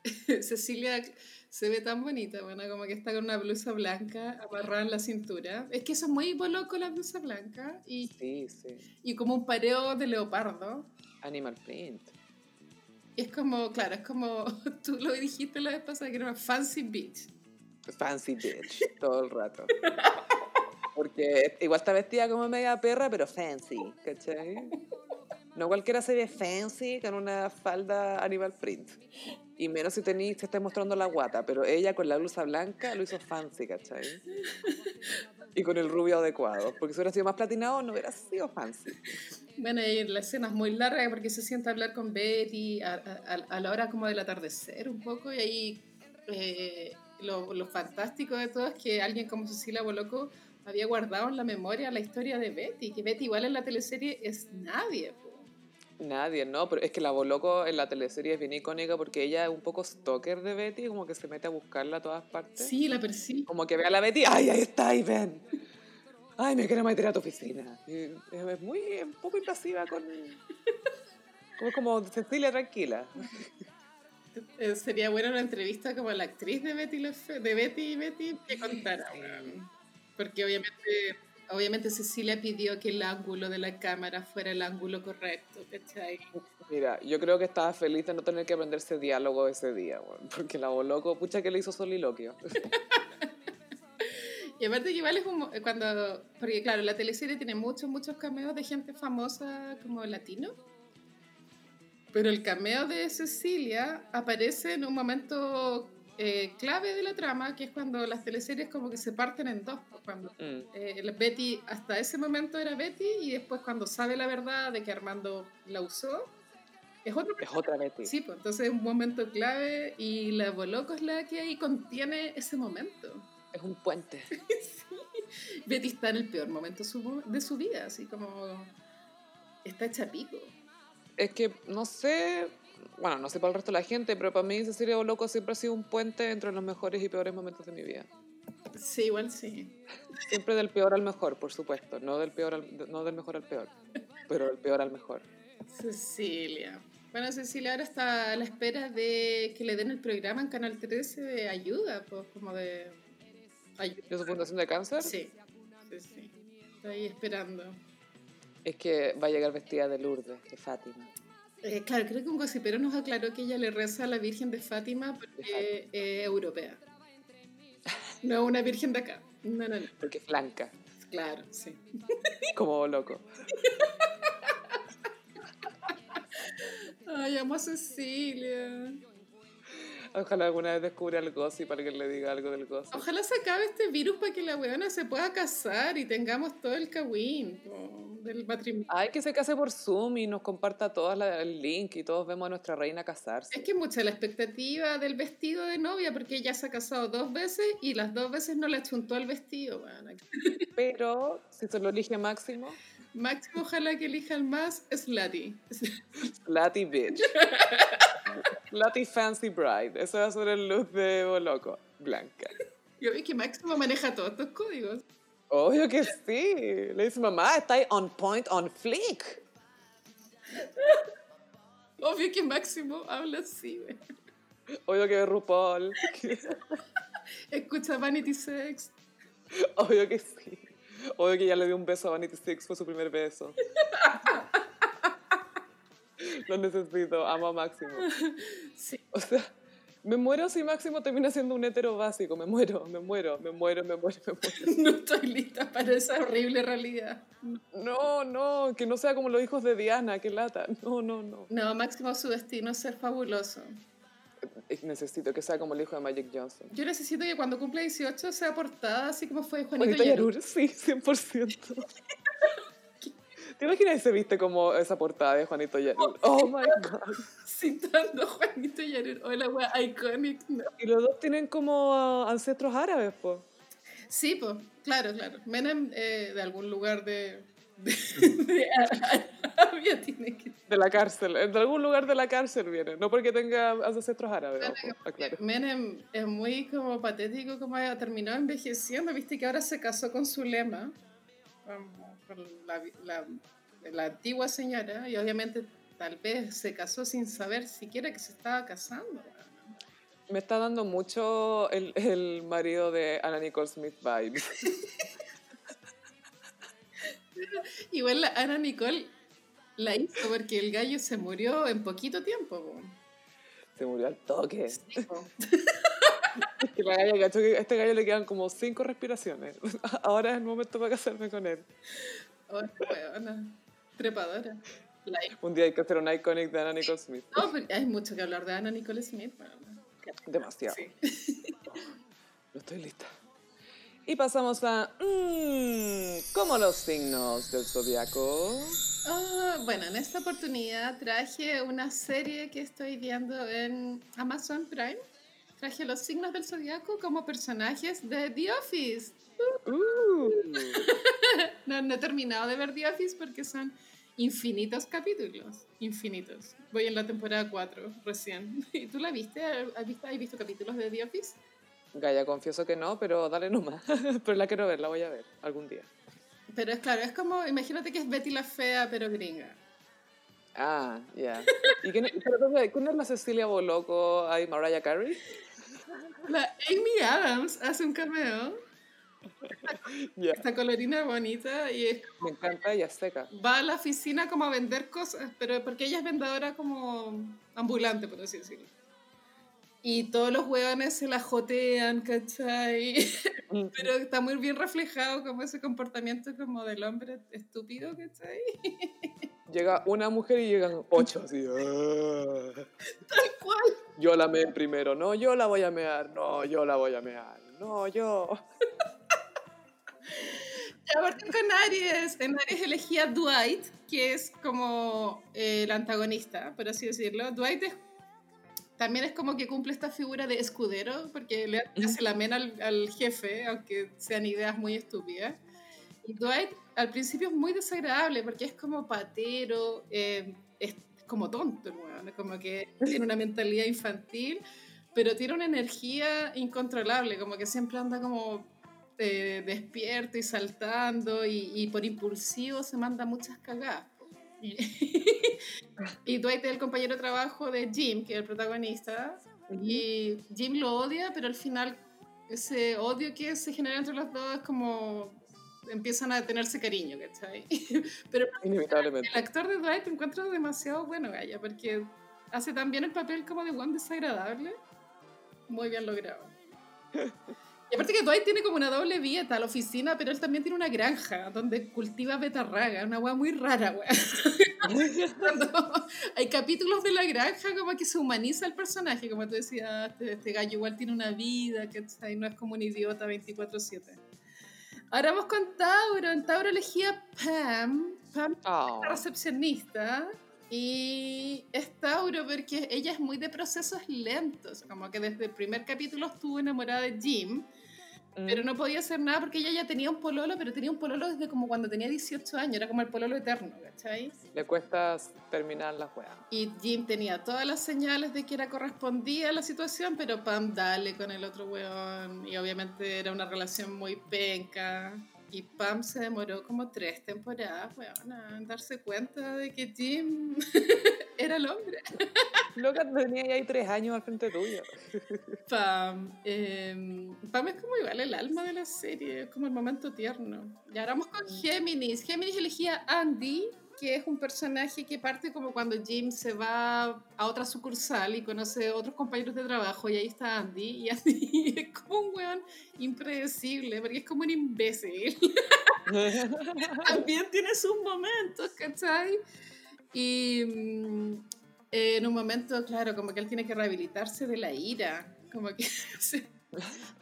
Cecilia se ve tan bonita, bueno, como que está con una blusa blanca amarrada en la cintura. Es que eso es muy loco la blusa blanca y, Sí, sí. y como un pareo de leopardo. Animal print. Y es como, claro, es como tú lo dijiste la vez pasada que era una fancy bitch. Fancy bitch, todo el rato. Porque igual está vestida como media perra, pero fancy, ¿cachai? No cualquiera se ve fancy con una falda animal print. Y menos si tenéis, te está mostrando la guata, pero ella con la blusa blanca lo hizo fancy, ¿cachai? Y con el rubio adecuado. Porque si hubiera sido más platinado, no hubiera sido fancy. Bueno, y la escena es muy larga porque se sienta a hablar con Betty a, a- a la hora como del atardecer un poco y ahí eh, lo, lo fantástico de todo es que alguien como Cecilia Boloco había guardado en la memoria la historia de Betty, que Betty igual en la teleserie es nadie. po. Nadie, ¿no? Pero es que la Boloco en la teleserie es bien icónica porque ella es un poco stalker de Betty, como que se mete a buscarla a todas partes. Sí, la persigue. Como que ve a la Betty, ¡ay, ahí está, ahí ven! ¡Ay, me quiero meter a tu oficina! Y es muy, un poco invasiva con... Como, como Cecilia tranquila. Eh, sería buena una entrevista como la actriz de Betty, de Betty y Betty que contara. Porque obviamente, obviamente Cecilia pidió que el ángulo de la cámara fuera el ángulo correcto, ¿cachai? Mira, yo creo que estaba feliz de no tener que aprenderse diálogo ese día, porque la Boloco, pucha que le hizo soliloquio. Y aparte que igual es un, cuando, porque claro, la teleserie tiene muchos, muchos cameos de gente famosa como latino. Pero el cameo de Cecilia aparece en un momento eh, clave de la trama, que es cuando las teleseries como que se parten en dos. pues, Cuando Mm. eh, Betty, hasta ese momento era Betty, y después cuando sabe la verdad de que Armando la usó, es otro Es otra Betty. Sí, pues entonces es un momento clave y la Boloco es la que ahí contiene ese momento. Es un puente. Betty está en el peor momento de su vida, así como está hecha pico. Es que, no sé, bueno, no sé para el resto de la gente, pero para mí Cecilia Boloco siempre ha sido un puente entre los mejores y peores momentos de mi vida. Sí, igual sí. Siempre del peor al mejor, por supuesto. No del, peor al- no del mejor al peor, pero del peor al mejor. Cecilia. Bueno, Cecilia ahora está a la espera de que le den el programa en Canal 13 de ayuda, pues como de ayuda. ¿De su fundación de cáncer? Sí, sí, sí. Está ahí esperando. Es que va a llegar vestida de Lourdes, de Fátima. Eh, claro, creo que un gossipero nos aclaró que ella le reza a la Virgen de Fátima porque es europea. No una virgen de acá. No, no, no. Porque es blanca, Claro, sí. como loco. Ay, amo a Cecilia. Ojalá alguna vez descubra el gossip para que le diga algo del gossip. Ojalá se acabe este virus para que la weona se pueda casar y tengamos todo el cagüín del matrimonio. Ay, que se case por Zoom y nos comparta todas la- el link y todos vemos a nuestra reina casarse. Es que mucha la expectativa del vestido de novia porque ella se ha casado dos veces y las dos veces no le achuntó al vestido. weona. Pero si se lo elige Máximo, Máximo ojalá que elijan más Slutty. Slutty Bitch. Slutty Fancy Bride. Ese va a ser el look de Boloco. Blanca. Yo vi que Máximo maneja todos estos códigos. Obvio que sí. Le dice, mamá, está ahí on point, on flick. Obvio que Máximo habla así. Obvio que RuPaul. Escucha Vanity Sex. Obvio que sí. Obvio que ya le dio un beso a Vanity Six, fue su primer beso. Lo necesito, amo a Máximo. Sí. O sea, me muero si Máximo termina siendo un hetero básico. Me muero, me muero, me muero, me muero, me muero. No estoy lista para esa horrible realidad. No, no, que no sea como los hijos de Diana, que lata. No, no, no. No, Máximo su destino es ser fabuloso. Necesito que sea como el hijo de Magic Johnson. Yo necesito que cuando cumpla 18 sea portada así como fue Juanito Juanito Yarur. Yarur, sí, 100%. ¿Te imaginas si se viste como esa portada de Juanito Yarur? Oh my god. Citando a Juanito Yarur. Hola, wea, iconic. No. Y los dos tienen como ah, ancestros árabes, pues. Sí, pues, claro, claro. Menem eh, de algún lugar de... de, de Arabia tiene que... De la cárcel, de algún lugar de la cárcel viene, no porque tenga ancestros árabes, ojo, aclaro. Menem es muy como patético como ha terminado envejeciendo. Viste que ahora se casó con su lema, con la, la- la antigua señora, y obviamente tal vez se casó sin saber siquiera que se estaba casando. Me está dando mucho el, el marido de Anna Nicole Smith vibes. Igual la Ana Nicole la hizo porque el gallo se murió en poquito tiempo. po. Se murió al toque. Sí, po. Que la galla cachó que a este gallo le quedan como cinco respiraciones. Ahora es el momento para casarme con él. Oh, weona, trepadora. Un día hay que hacer un iconic de Anna Nicole Smith. No, pero hay mucho que hablar de Ana Nicole Smith. weona. Demasiado. Sí. No estoy lista. Y pasamos a... mm, como los signos del zodiaco. Ah, bueno, en esta oportunidad traje una serie que estoy viendo en Amazon Prime. Traje los signos del zodiaco como personajes de The Office. Uh, No, no he terminado de ver The Office porque son infinitos capítulos. Infinitos. Voy en la temporada 4 recién. ¿Y tú la viste? ¿Has visto, has visto capítulos de The Office? Gaya, confieso que no, pero dale nomás. pero la quiero ver, la voy a ver algún día. Pero es claro, es como, imagínate que es Betty la Fea, pero gringa. Ah, ya. ¿Y quién, pero, quién es la Cecilia Boloco? ¿Hay Mariah Carey? La Amy Adams hace un cameo. Ya. Esta colorina bonita y es Me encanta, ella seca. va a la oficina como a vender cosas, pero porque ella es vendedora como ambulante, por así decirlo. Y todos los hueones se la jotean, ¿cachai? Pero está muy bien reflejado como ese comportamiento como del hombre estúpido, ¿cachai? Llega una mujer y llegan ocho, así. "Ah". Tal cual. Yo la meé primero, no, yo la voy a mear, no, yo la voy a mear, no, yo. Y aparte con Aries, en Aries elegía Dwight, que es como eh, el antagonista, por así decirlo. Dwight es- también es como que cumple esta figura de escudero, porque le hace la mena al, al jefe, aunque sean ideas muy estúpidas. Y Dwight al principio es muy desagradable, porque es como patero, eh, es como tonto, es como que tiene una mentalidad infantil, pero tiene una energía incontrolable, como que siempre anda como eh, despierto y saltando y, y por impulsivo se manda muchas cagadas. Y, y Dwight es el compañero de trabajo de Jim, que es el protagonista, y Jim lo odia, pero al final ese odio que se genera entre los dos es como empiezan a tenerse cariño, ¿cachai? Pero Inevitablemente. el actor de Dwight lo encuentro demasiado bueno, Gaya, porque hace también el papel como de Juan desagradable. Muy bien logrado. Y aparte que Dwight tiene como una doble vida, está a la oficina, pero él también tiene una granja donde cultiva betarraga, una weá muy rara, weá. Hay capítulos de la granja como que se humaniza el personaje, como tú decías, este, este gallo igual tiene una vida, que no es como un idiota 24/7. Ahora vamos con Tauro. En Tauro elegía Pam. Pam Oh. la recepcionista y es Tauro porque ella es muy de procesos lentos, como que desde el primer capítulo estuvo enamorada de Jim. Pero no podía hacer nada porque ella ya tenía un pololo, pero tenía un pololo desde como cuando tenía 18 años, era como el pololo eterno, ¿cachai? Le cuesta terminar la juega. Y Jim tenía todas las señales de que era correspondida a la situación, pero Pam dale con el otro weón. Y obviamente era una relación muy penca. Y Pam se demoró como tres temporadas, weón, en darse cuenta de que Jim era el hombre. Loca, tenía ya ahí tres años al frente tuyo. Pam. eh, Pam es como igual el alma de la serie, es como el momento tierno. Y ahora vamos con Géminis. Géminis elegía Andy, que es un personaje que parte como cuando Jim se va a otra sucursal y conoce a otros compañeros de trabajo y ahí está Andy. Y Andy es como un weón impredecible, porque es como un imbécil. También tiene sus momentos, ¿cachai? Y mm, eh, en un momento, claro, como que él tiene que rehabilitarse de la ira, como que se-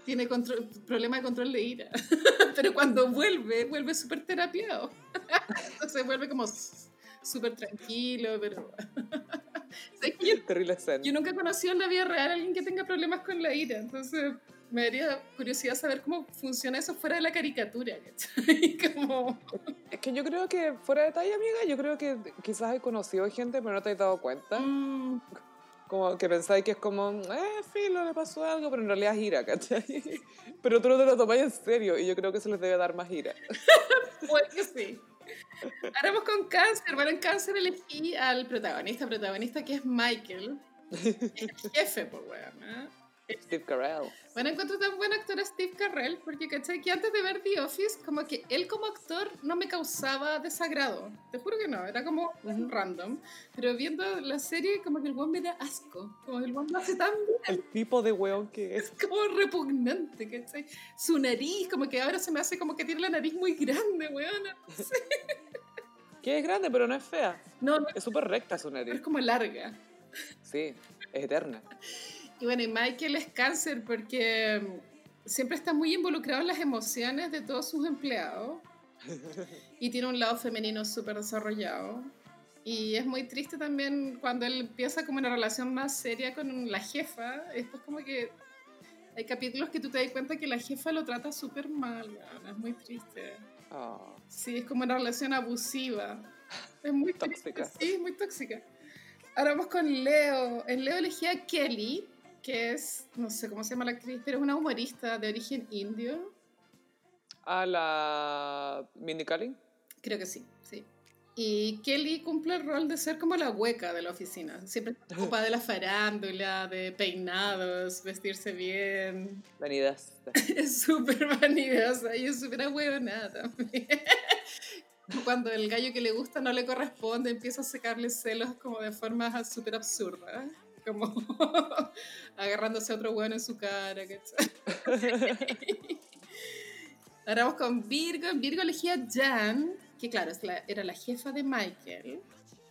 tiene control- problema de control de ira, pero cuando vuelve, vuelve súper terapiado, entonces vuelve como súper tranquilo, pero... ¿Sabes que yo, yo nunca he conocido en la vida real a alguien que tenga problemas con la ira, entonces me daría curiosidad saber cómo funciona eso fuera de la caricatura, ¿cachai? Como... Es que yo creo que, fuera de talla, amiga, yo creo que quizás he conocido gente, pero no te has dado cuenta. mm, Como que pensáis que es como, eh, filo, le pasó algo, pero en realidad es ira, ¿cachai? Pero tú no te lo tomáis en serio y yo creo que se les debe dar más ira. Puede que sí. Ahora vamos con cáncer. Bueno, en cáncer elegí al protagonista, protagonista que es Michael. El jefe, pues, weón. ¿eh? Steve Carell. Bueno, encuentro tan buen actor a Steve Carell porque, ¿cachai? Que antes de ver The Office, como que él como actor no me causaba desagrado. Te juro que no, era como random. Pero viendo la serie, como que el buen me da asco. Como que el buen lo hace tan bien, El tipo de weón que es. como repugnante, ¿cachai? Su nariz, como que ahora se me hace como que tiene la nariz muy grande, weona. Que es grande, pero no es fea. No, no, Es súper recta su es nariz. como larga. Sí, es eterna. Y bueno, y Michael es cáncer porque mm, siempre está muy involucrado en las emociones de todos sus empleados. Y tiene un lado femenino súper desarrollado. Y es muy triste también cuando él empieza como una relación más seria con la jefa. Después como que hay capítulos que tú te das cuenta que la jefa lo trata súper mal. weón, Es muy triste. Oh, Sí, es como una relación abusiva. Es muy triste, Tóxica. Sí, es muy tóxica. Ahora vamos con Leo. En Leo elegí a Kelly, que es, no sé cómo se llama la actriz, pero es una humorista de origen indio. A la Mindy Kaling. Creo que sí, sí. Y Kelly cumple el rol de ser como la hueca de la oficina. Siempre está ocupada de la farándula, de peinados, vestirse bien. Venidas. Es súper vanidosa y es súper ahueonada también. Cuando el gallo que le gusta no le corresponde, empieza a sacarle celos como de formas súper absurdas. Como agarrándose a otro hueón en su cara. Ahora vamos con Virgo. Virgo elegí a Jan, que claro, era la jefa de Michael.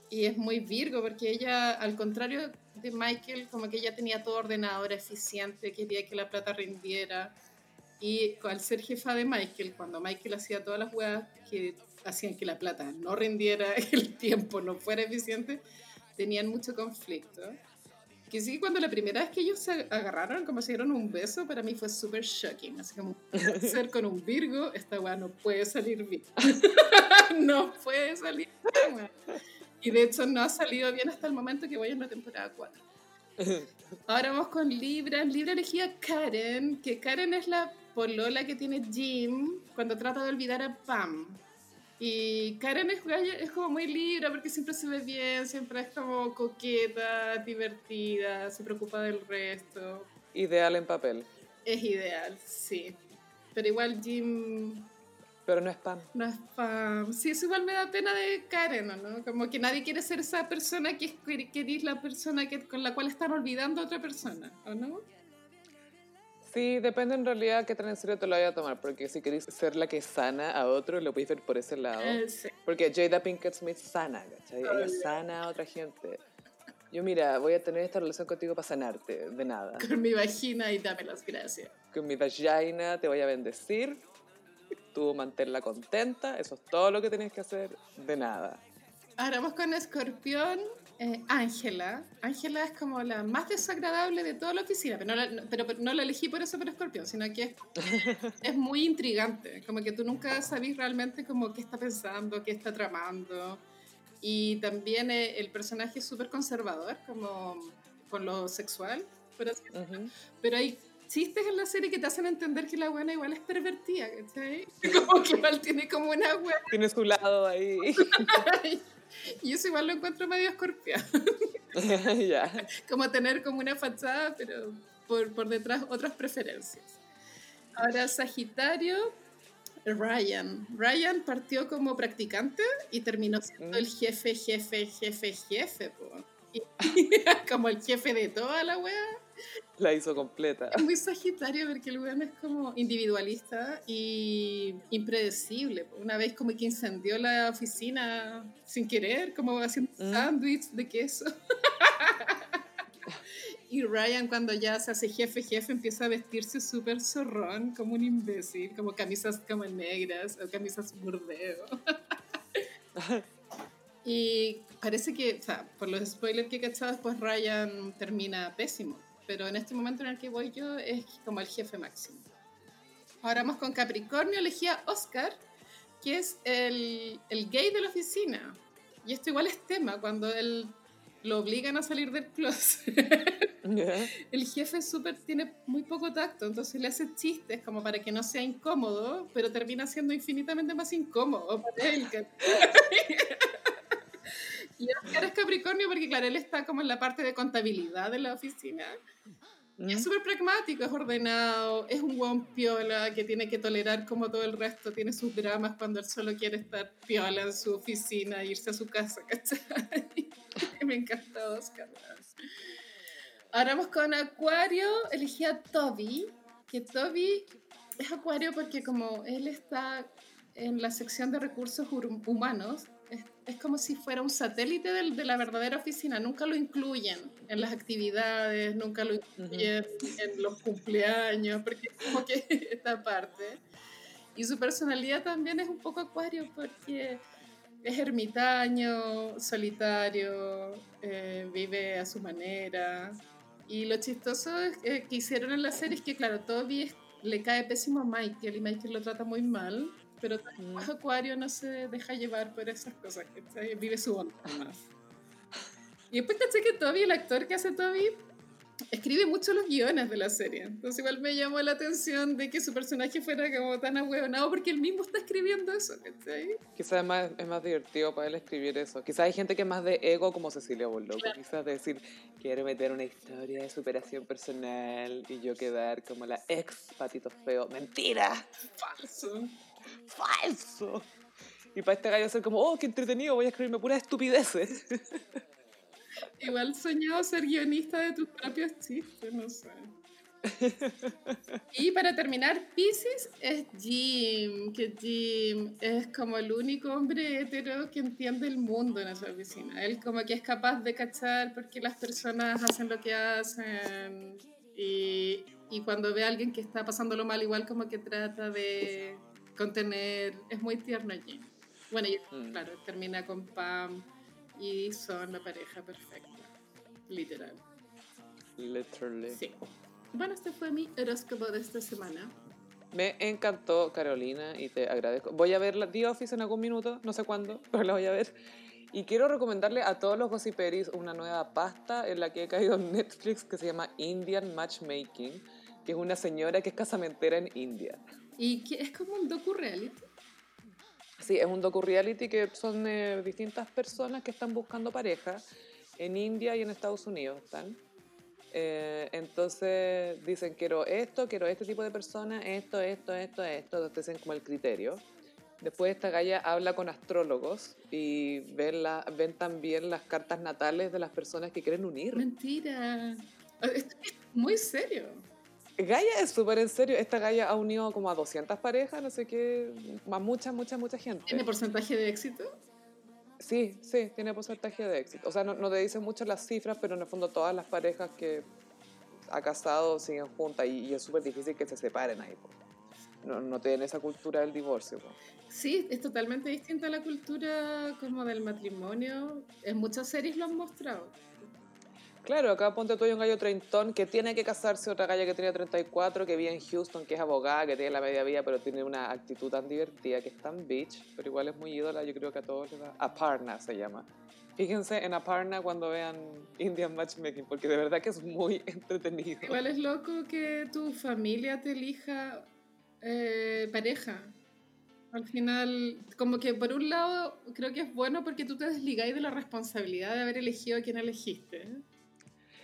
Y es muy Virgo porque ella, al contrario de Michael, como que ella tenía todo ordenado, era eficiente, quería que la plata rindiera. Y al ser jefa de Michael, cuando Michael hacía todas las huevas que hacían que la plata no rindiera, el tiempo no fuera eficiente, tenían mucho conflicto. Que sí, cuando la primera vez que ellos se agarraron, como se dieron un beso, para mí fue súper shocking. Así como, ser con un Virgo, esta weá no puede salir bien. no puede salir bien. Y de hecho no ha salido bien hasta el momento que voy en la temporada 4. Ahora vamos con Libra. Libra elegí a Karen, que Karen es la polola que tiene Jim cuando trata de olvidar a Pam. Y Karen es, es como muy Libra porque siempre se ve bien, siempre es como coqueta, divertida, se preocupa del resto. Ideal en papel. Es ideal, sí. Pero igual Jim Pero no es pan. no es Pam. Sí, eso igual me da pena de Karen, ¿no? Como que nadie quiere ser esa persona que es, que eres la persona que, con la cual están olvidando a otra persona, ¿o no? Sí, depende en realidad qué tan en serio te lo vaya a tomar. Porque si querés ser la que sana a otro, lo podéis ver por ese lado. Eh, sí. Porque Jada Pinkett Smith sana, ¿cachai? Ella sana a otra gente. Yo, mira, voy a tener esta relación contigo para sanarte, de nada. Con mi vagina y dame las gracias. Con mi vagina te voy a bendecir, tú manténla contenta, eso es todo lo que tienes que hacer, de nada. Ahora vamos con Escorpión. Eh, Ángela. Ángela es como la más desagradable de toda la oficina, pero no la, no- pero, pero no la elegí por eso por Escorpión, sino que es, es muy intrigante. Como que tú nunca sabes realmente como qué está pensando, qué está tramando. Y también eh, el personaje es súper conservador, como con lo sexual. Pero, Ujú. pero hay chistes en la serie que te hacen entender que la buena igual es pervertida, ¿cachai? Como que igual tiene como una buena Tiene su lado ahí. Y eso igual lo encuentro medio escorpión. ya. Como tener como una fachada, pero por, por detrás otras preferencias. Ahora, Sagitario, Ryan. Ryan partió como practicante y terminó siendo Mm. el jefe, jefe, jefe, jefe. po. Y- como el jefe de toda la wea. La hizo completa. Es muy Sagitario porque el weón es como individualista y impredecible. Una vez como que incendió la oficina sin querer, como haciendo Mm. sándwich de queso. y Ryan cuando ya se hace jefe, jefe, empieza a vestirse súper zorrón, como un imbécil, como camisas como negras o camisas burdeo. y parece que, o sea, por los spoilers que he cachado, después Ryan termina pésimo. Pero en este momento en el que voy yo es como el jefe máximo. Ahora vamos con Capricornio, elegí a Oscar, que es el, el gay de la oficina. Y esto igual es tema, cuando él lo obligan a salir del closet. El jefe súper tiene muy poco tacto, entonces le hace chistes como para que no sea incómodo, pero termina siendo infinitamente más incómodo para él. y Oscar es Capricornio porque, claro, él está como en la parte de contabilidad de la oficina. Y es súper pragmático, es ordenado, es un buen piola que tiene que tolerar como todo el resto, tiene sus dramas cuando él solo quiere estar piola en su oficina e irse a su casa, ¿cachai? Me encanta Oscar. Ahora vamos con Acuario, elegí a Toby, que Toby es Acuario porque como él está en la sección de recursos hum- humanos, es, es como si fuera un satélite del- de la verdadera oficina, nunca lo incluyen en las actividades, nunca lo incluyen en los cumpleaños, porque es como que esta parte. Y su personalidad también es un poco Acuario porque es ermitaño, solitario, eh, vive a su manera. Y lo chistoso es, eh, que hicieron en la serie es que, claro, Toby le cae pésimo a Michael y Michael lo trata muy mal, pero Mm. Acuario no se deja llevar por esas cosas, vive su onda más. Y después caché que Toby, el actor que hace Toby, escribe mucho los guiones de la serie. Entonces igual me llamó la atención de que su personaje fuera como tan ahueonado porque él mismo está escribiendo eso, ¿cachai? Quizás es más, es más divertido para él escribir eso. Quizás hay gente que es más de ego como Cecilia Boloco. Quizás de decir, quiero meter una historia de superación personal y yo quedar como la ex patito feo. ¡Mentira! Falso. ¡Falso! Y para este gallo ser como, oh, qué entretenido, voy a escribirme puras estupideces. Igual soñado ser guionista de tus propios chistes, no sé. Y para terminar, Pisces es Jim, que Jim es como el único hombre hetero que entiende el mundo en esa oficina. Él como que es capaz de cachar por qué las personas hacen lo que hacen y, y cuando ve a alguien que está pasándolo mal, igual como que trata de contener. Es muy tierno Jim. Bueno, y Mm. claro, termina con Pam y son la pareja perfecta, literal. Literally. Sí. Bueno, este fue mi horóscopo de esta semana. Me encantó Carolina y te agradezco. Voy a ver la The Office en algún minuto, no sé cuándo, pero la voy a ver. Y quiero recomendarle a todos los gossiperis una nueva pasta en la que he caído en Netflix que se llama Indian Matchmaking, que es una señora que es casamentera en India. Y que es como un docu-reality. Sí, es un docu-reality que son eh, distintas personas que están buscando pareja en India y en Estados Unidos están. Eh, entonces dicen, quiero esto, quiero este tipo de persona, esto, esto, esto, esto. Entonces dicen como el criterio. Después esta galla habla con astrólogos y ven, la, ven también las cartas natales de las personas que quieren unir. Mentira. Es muy serio. Gaia es súper en serio. Esta Gaia ha unido como a 200 parejas, no sé qué, a mucha, mucha, mucha gente. ¿Tiene porcentaje de éxito? Sí, sí, tiene porcentaje de éxito. O sea, no, no te dicen mucho las cifras, pero en el fondo todas las parejas que ha casado siguen juntas y, y es súper difícil que se separen ahí. po. No, no tienen esa cultura del divorcio. po. Sí, es totalmente distinta a la cultura como del matrimonio. En muchas series lo han mostrado. Claro, acá ponte tú hay un gallo treintón que tiene que casarse, otra galla que tiene 34, que vive en Houston, que es abogada, que tiene la media vida, pero tiene una actitud tan divertida, que es tan bitch, pero igual es muy ídola, yo creo que a todos les da. Aparna se llama. Fíjense en Aparna cuando vean Indian Matchmaking, porque de verdad que es muy entretenido. Igual es loco que tu familia te elija eh, pareja. Al final, como que por un lado creo que es bueno porque tú te desligáis de la responsabilidad de haber elegido a quien elegiste.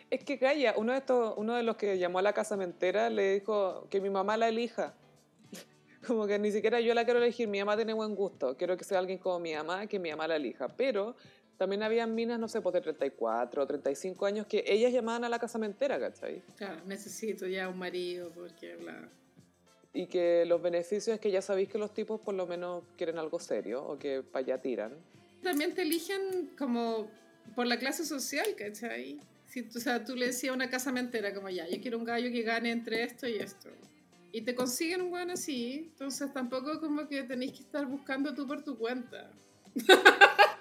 Es que Gaia, uno de, estos, uno de los que llamó a la casamentera le dijo que mi mamá la elija. Como que ni siquiera yo la quiero elegir, mi mamá tiene buen gusto, quiero que sea alguien como mi mamá, que mi mamá la elija. Pero también había minas, no sé, pues de 34 o 35 años que ellas llamaban a la casamentera, ¿cachai? Claro, necesito ya un marido porque bla. Y que los beneficios es que ya sabéis que los tipos por lo menos quieren algo serio o que para allá tiran. También te eligen como por la clase social, ¿cachai? Si, tú- o sea, tú le decías a una casamentera como ya, yo quiero un gallo que gane entre esto y esto. Y te consiguen un buen así, entonces tampoco como que tenéis que estar buscando tú por tu cuenta.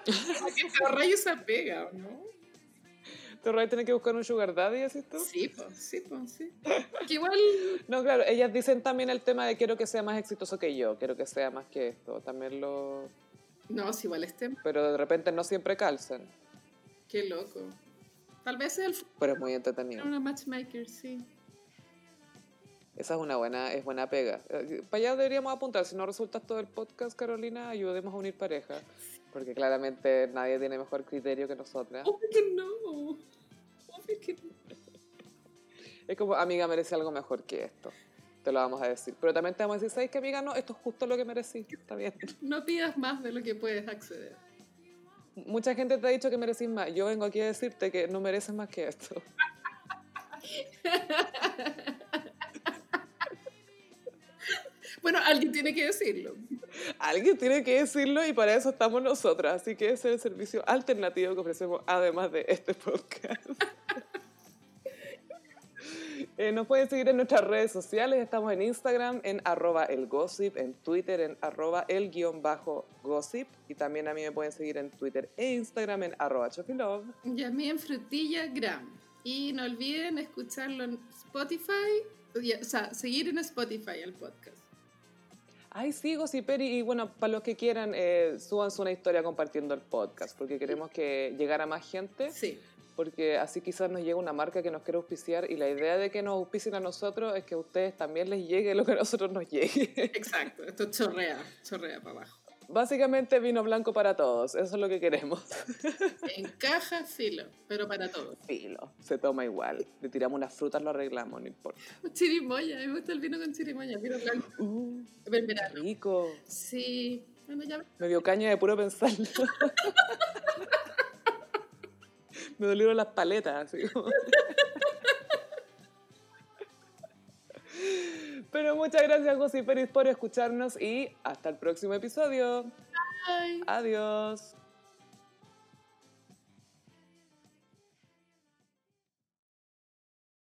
Porque ahorráis esa pega, ¿o ¿no? ¿Te vas a tener que buscar un sugar daddy, así tú? Sí, pues, sí, pues, sí. Que igual, No, claro, ellas dicen también el tema de quiero que sea más exitoso que yo, quiero que sea más que esto. También lo... no, si igual es tema, Pero de repente no siempre calzan. qué loco. Tal vez el Pero es muy entretenido. una matchmaker, sí. Esa es una buena, es buena pega. Eh, Para allá deberíamos apuntar. Si no resulta todo el podcast, Carolina, ayudemos a unir pareja. Porque claramente nadie tiene mejor criterio que nosotras. No. Que no. Es como, amiga, merece algo mejor que esto. Te lo vamos a decir. Pero también te vamos a decir, ¿sabes qué, amiga? No, esto es justo lo que merecí. Está bien. No pidas más de lo que puedes acceder. Mucha gente te ha dicho que merecís más. Yo vengo aquí a decirte que no mereces más que esto. Bueno, alguien tiene que decirlo. Alguien tiene que decirlo y para eso estamos nosotras. Así que ese es el servicio alternativo que ofrecemos además de este podcast. Eh, nos pueden seguir en nuestras redes sociales. Estamos en Instagram en arroba el gossip, en Twitter en arroba el guion bajo gossip. Y también a mí me pueden seguir en Twitter e Instagram en arroba chofilove. Y a mí en Frutilla Gram. Y no olviden escucharlo en Spotify, o sea, seguir en Spotify el podcast. Ay, sí, Gossiperi. Y bueno, para los que quieran, eh, súbanse una historia compartiendo el podcast, porque queremos que llegara a más gente. Sí. Porque así quizás nos llega una marca que nos quiere auspiciar y la idea de que nos auspicien a nosotros es que a ustedes también les llegue lo que a nosotros nos llegue. Exacto, esto chorrea, chorrea para abajo. Básicamente vino blanco para todos, eso es lo que queremos. Encaja filo, pero para todos. Filo, se toma igual. Le tiramos unas frutas, lo arreglamos, no importa. Chirimoya, me gusta el vino con chirimoya, vino blanco. Uh, verano. rico. Sí, bueno, ya Me dio caña de puro pensarlo. Me dolieron las paletas, así como. Pero muchas gracias, Gossiperis, por escucharnos y hasta el próximo episodio. Bye. Adiós.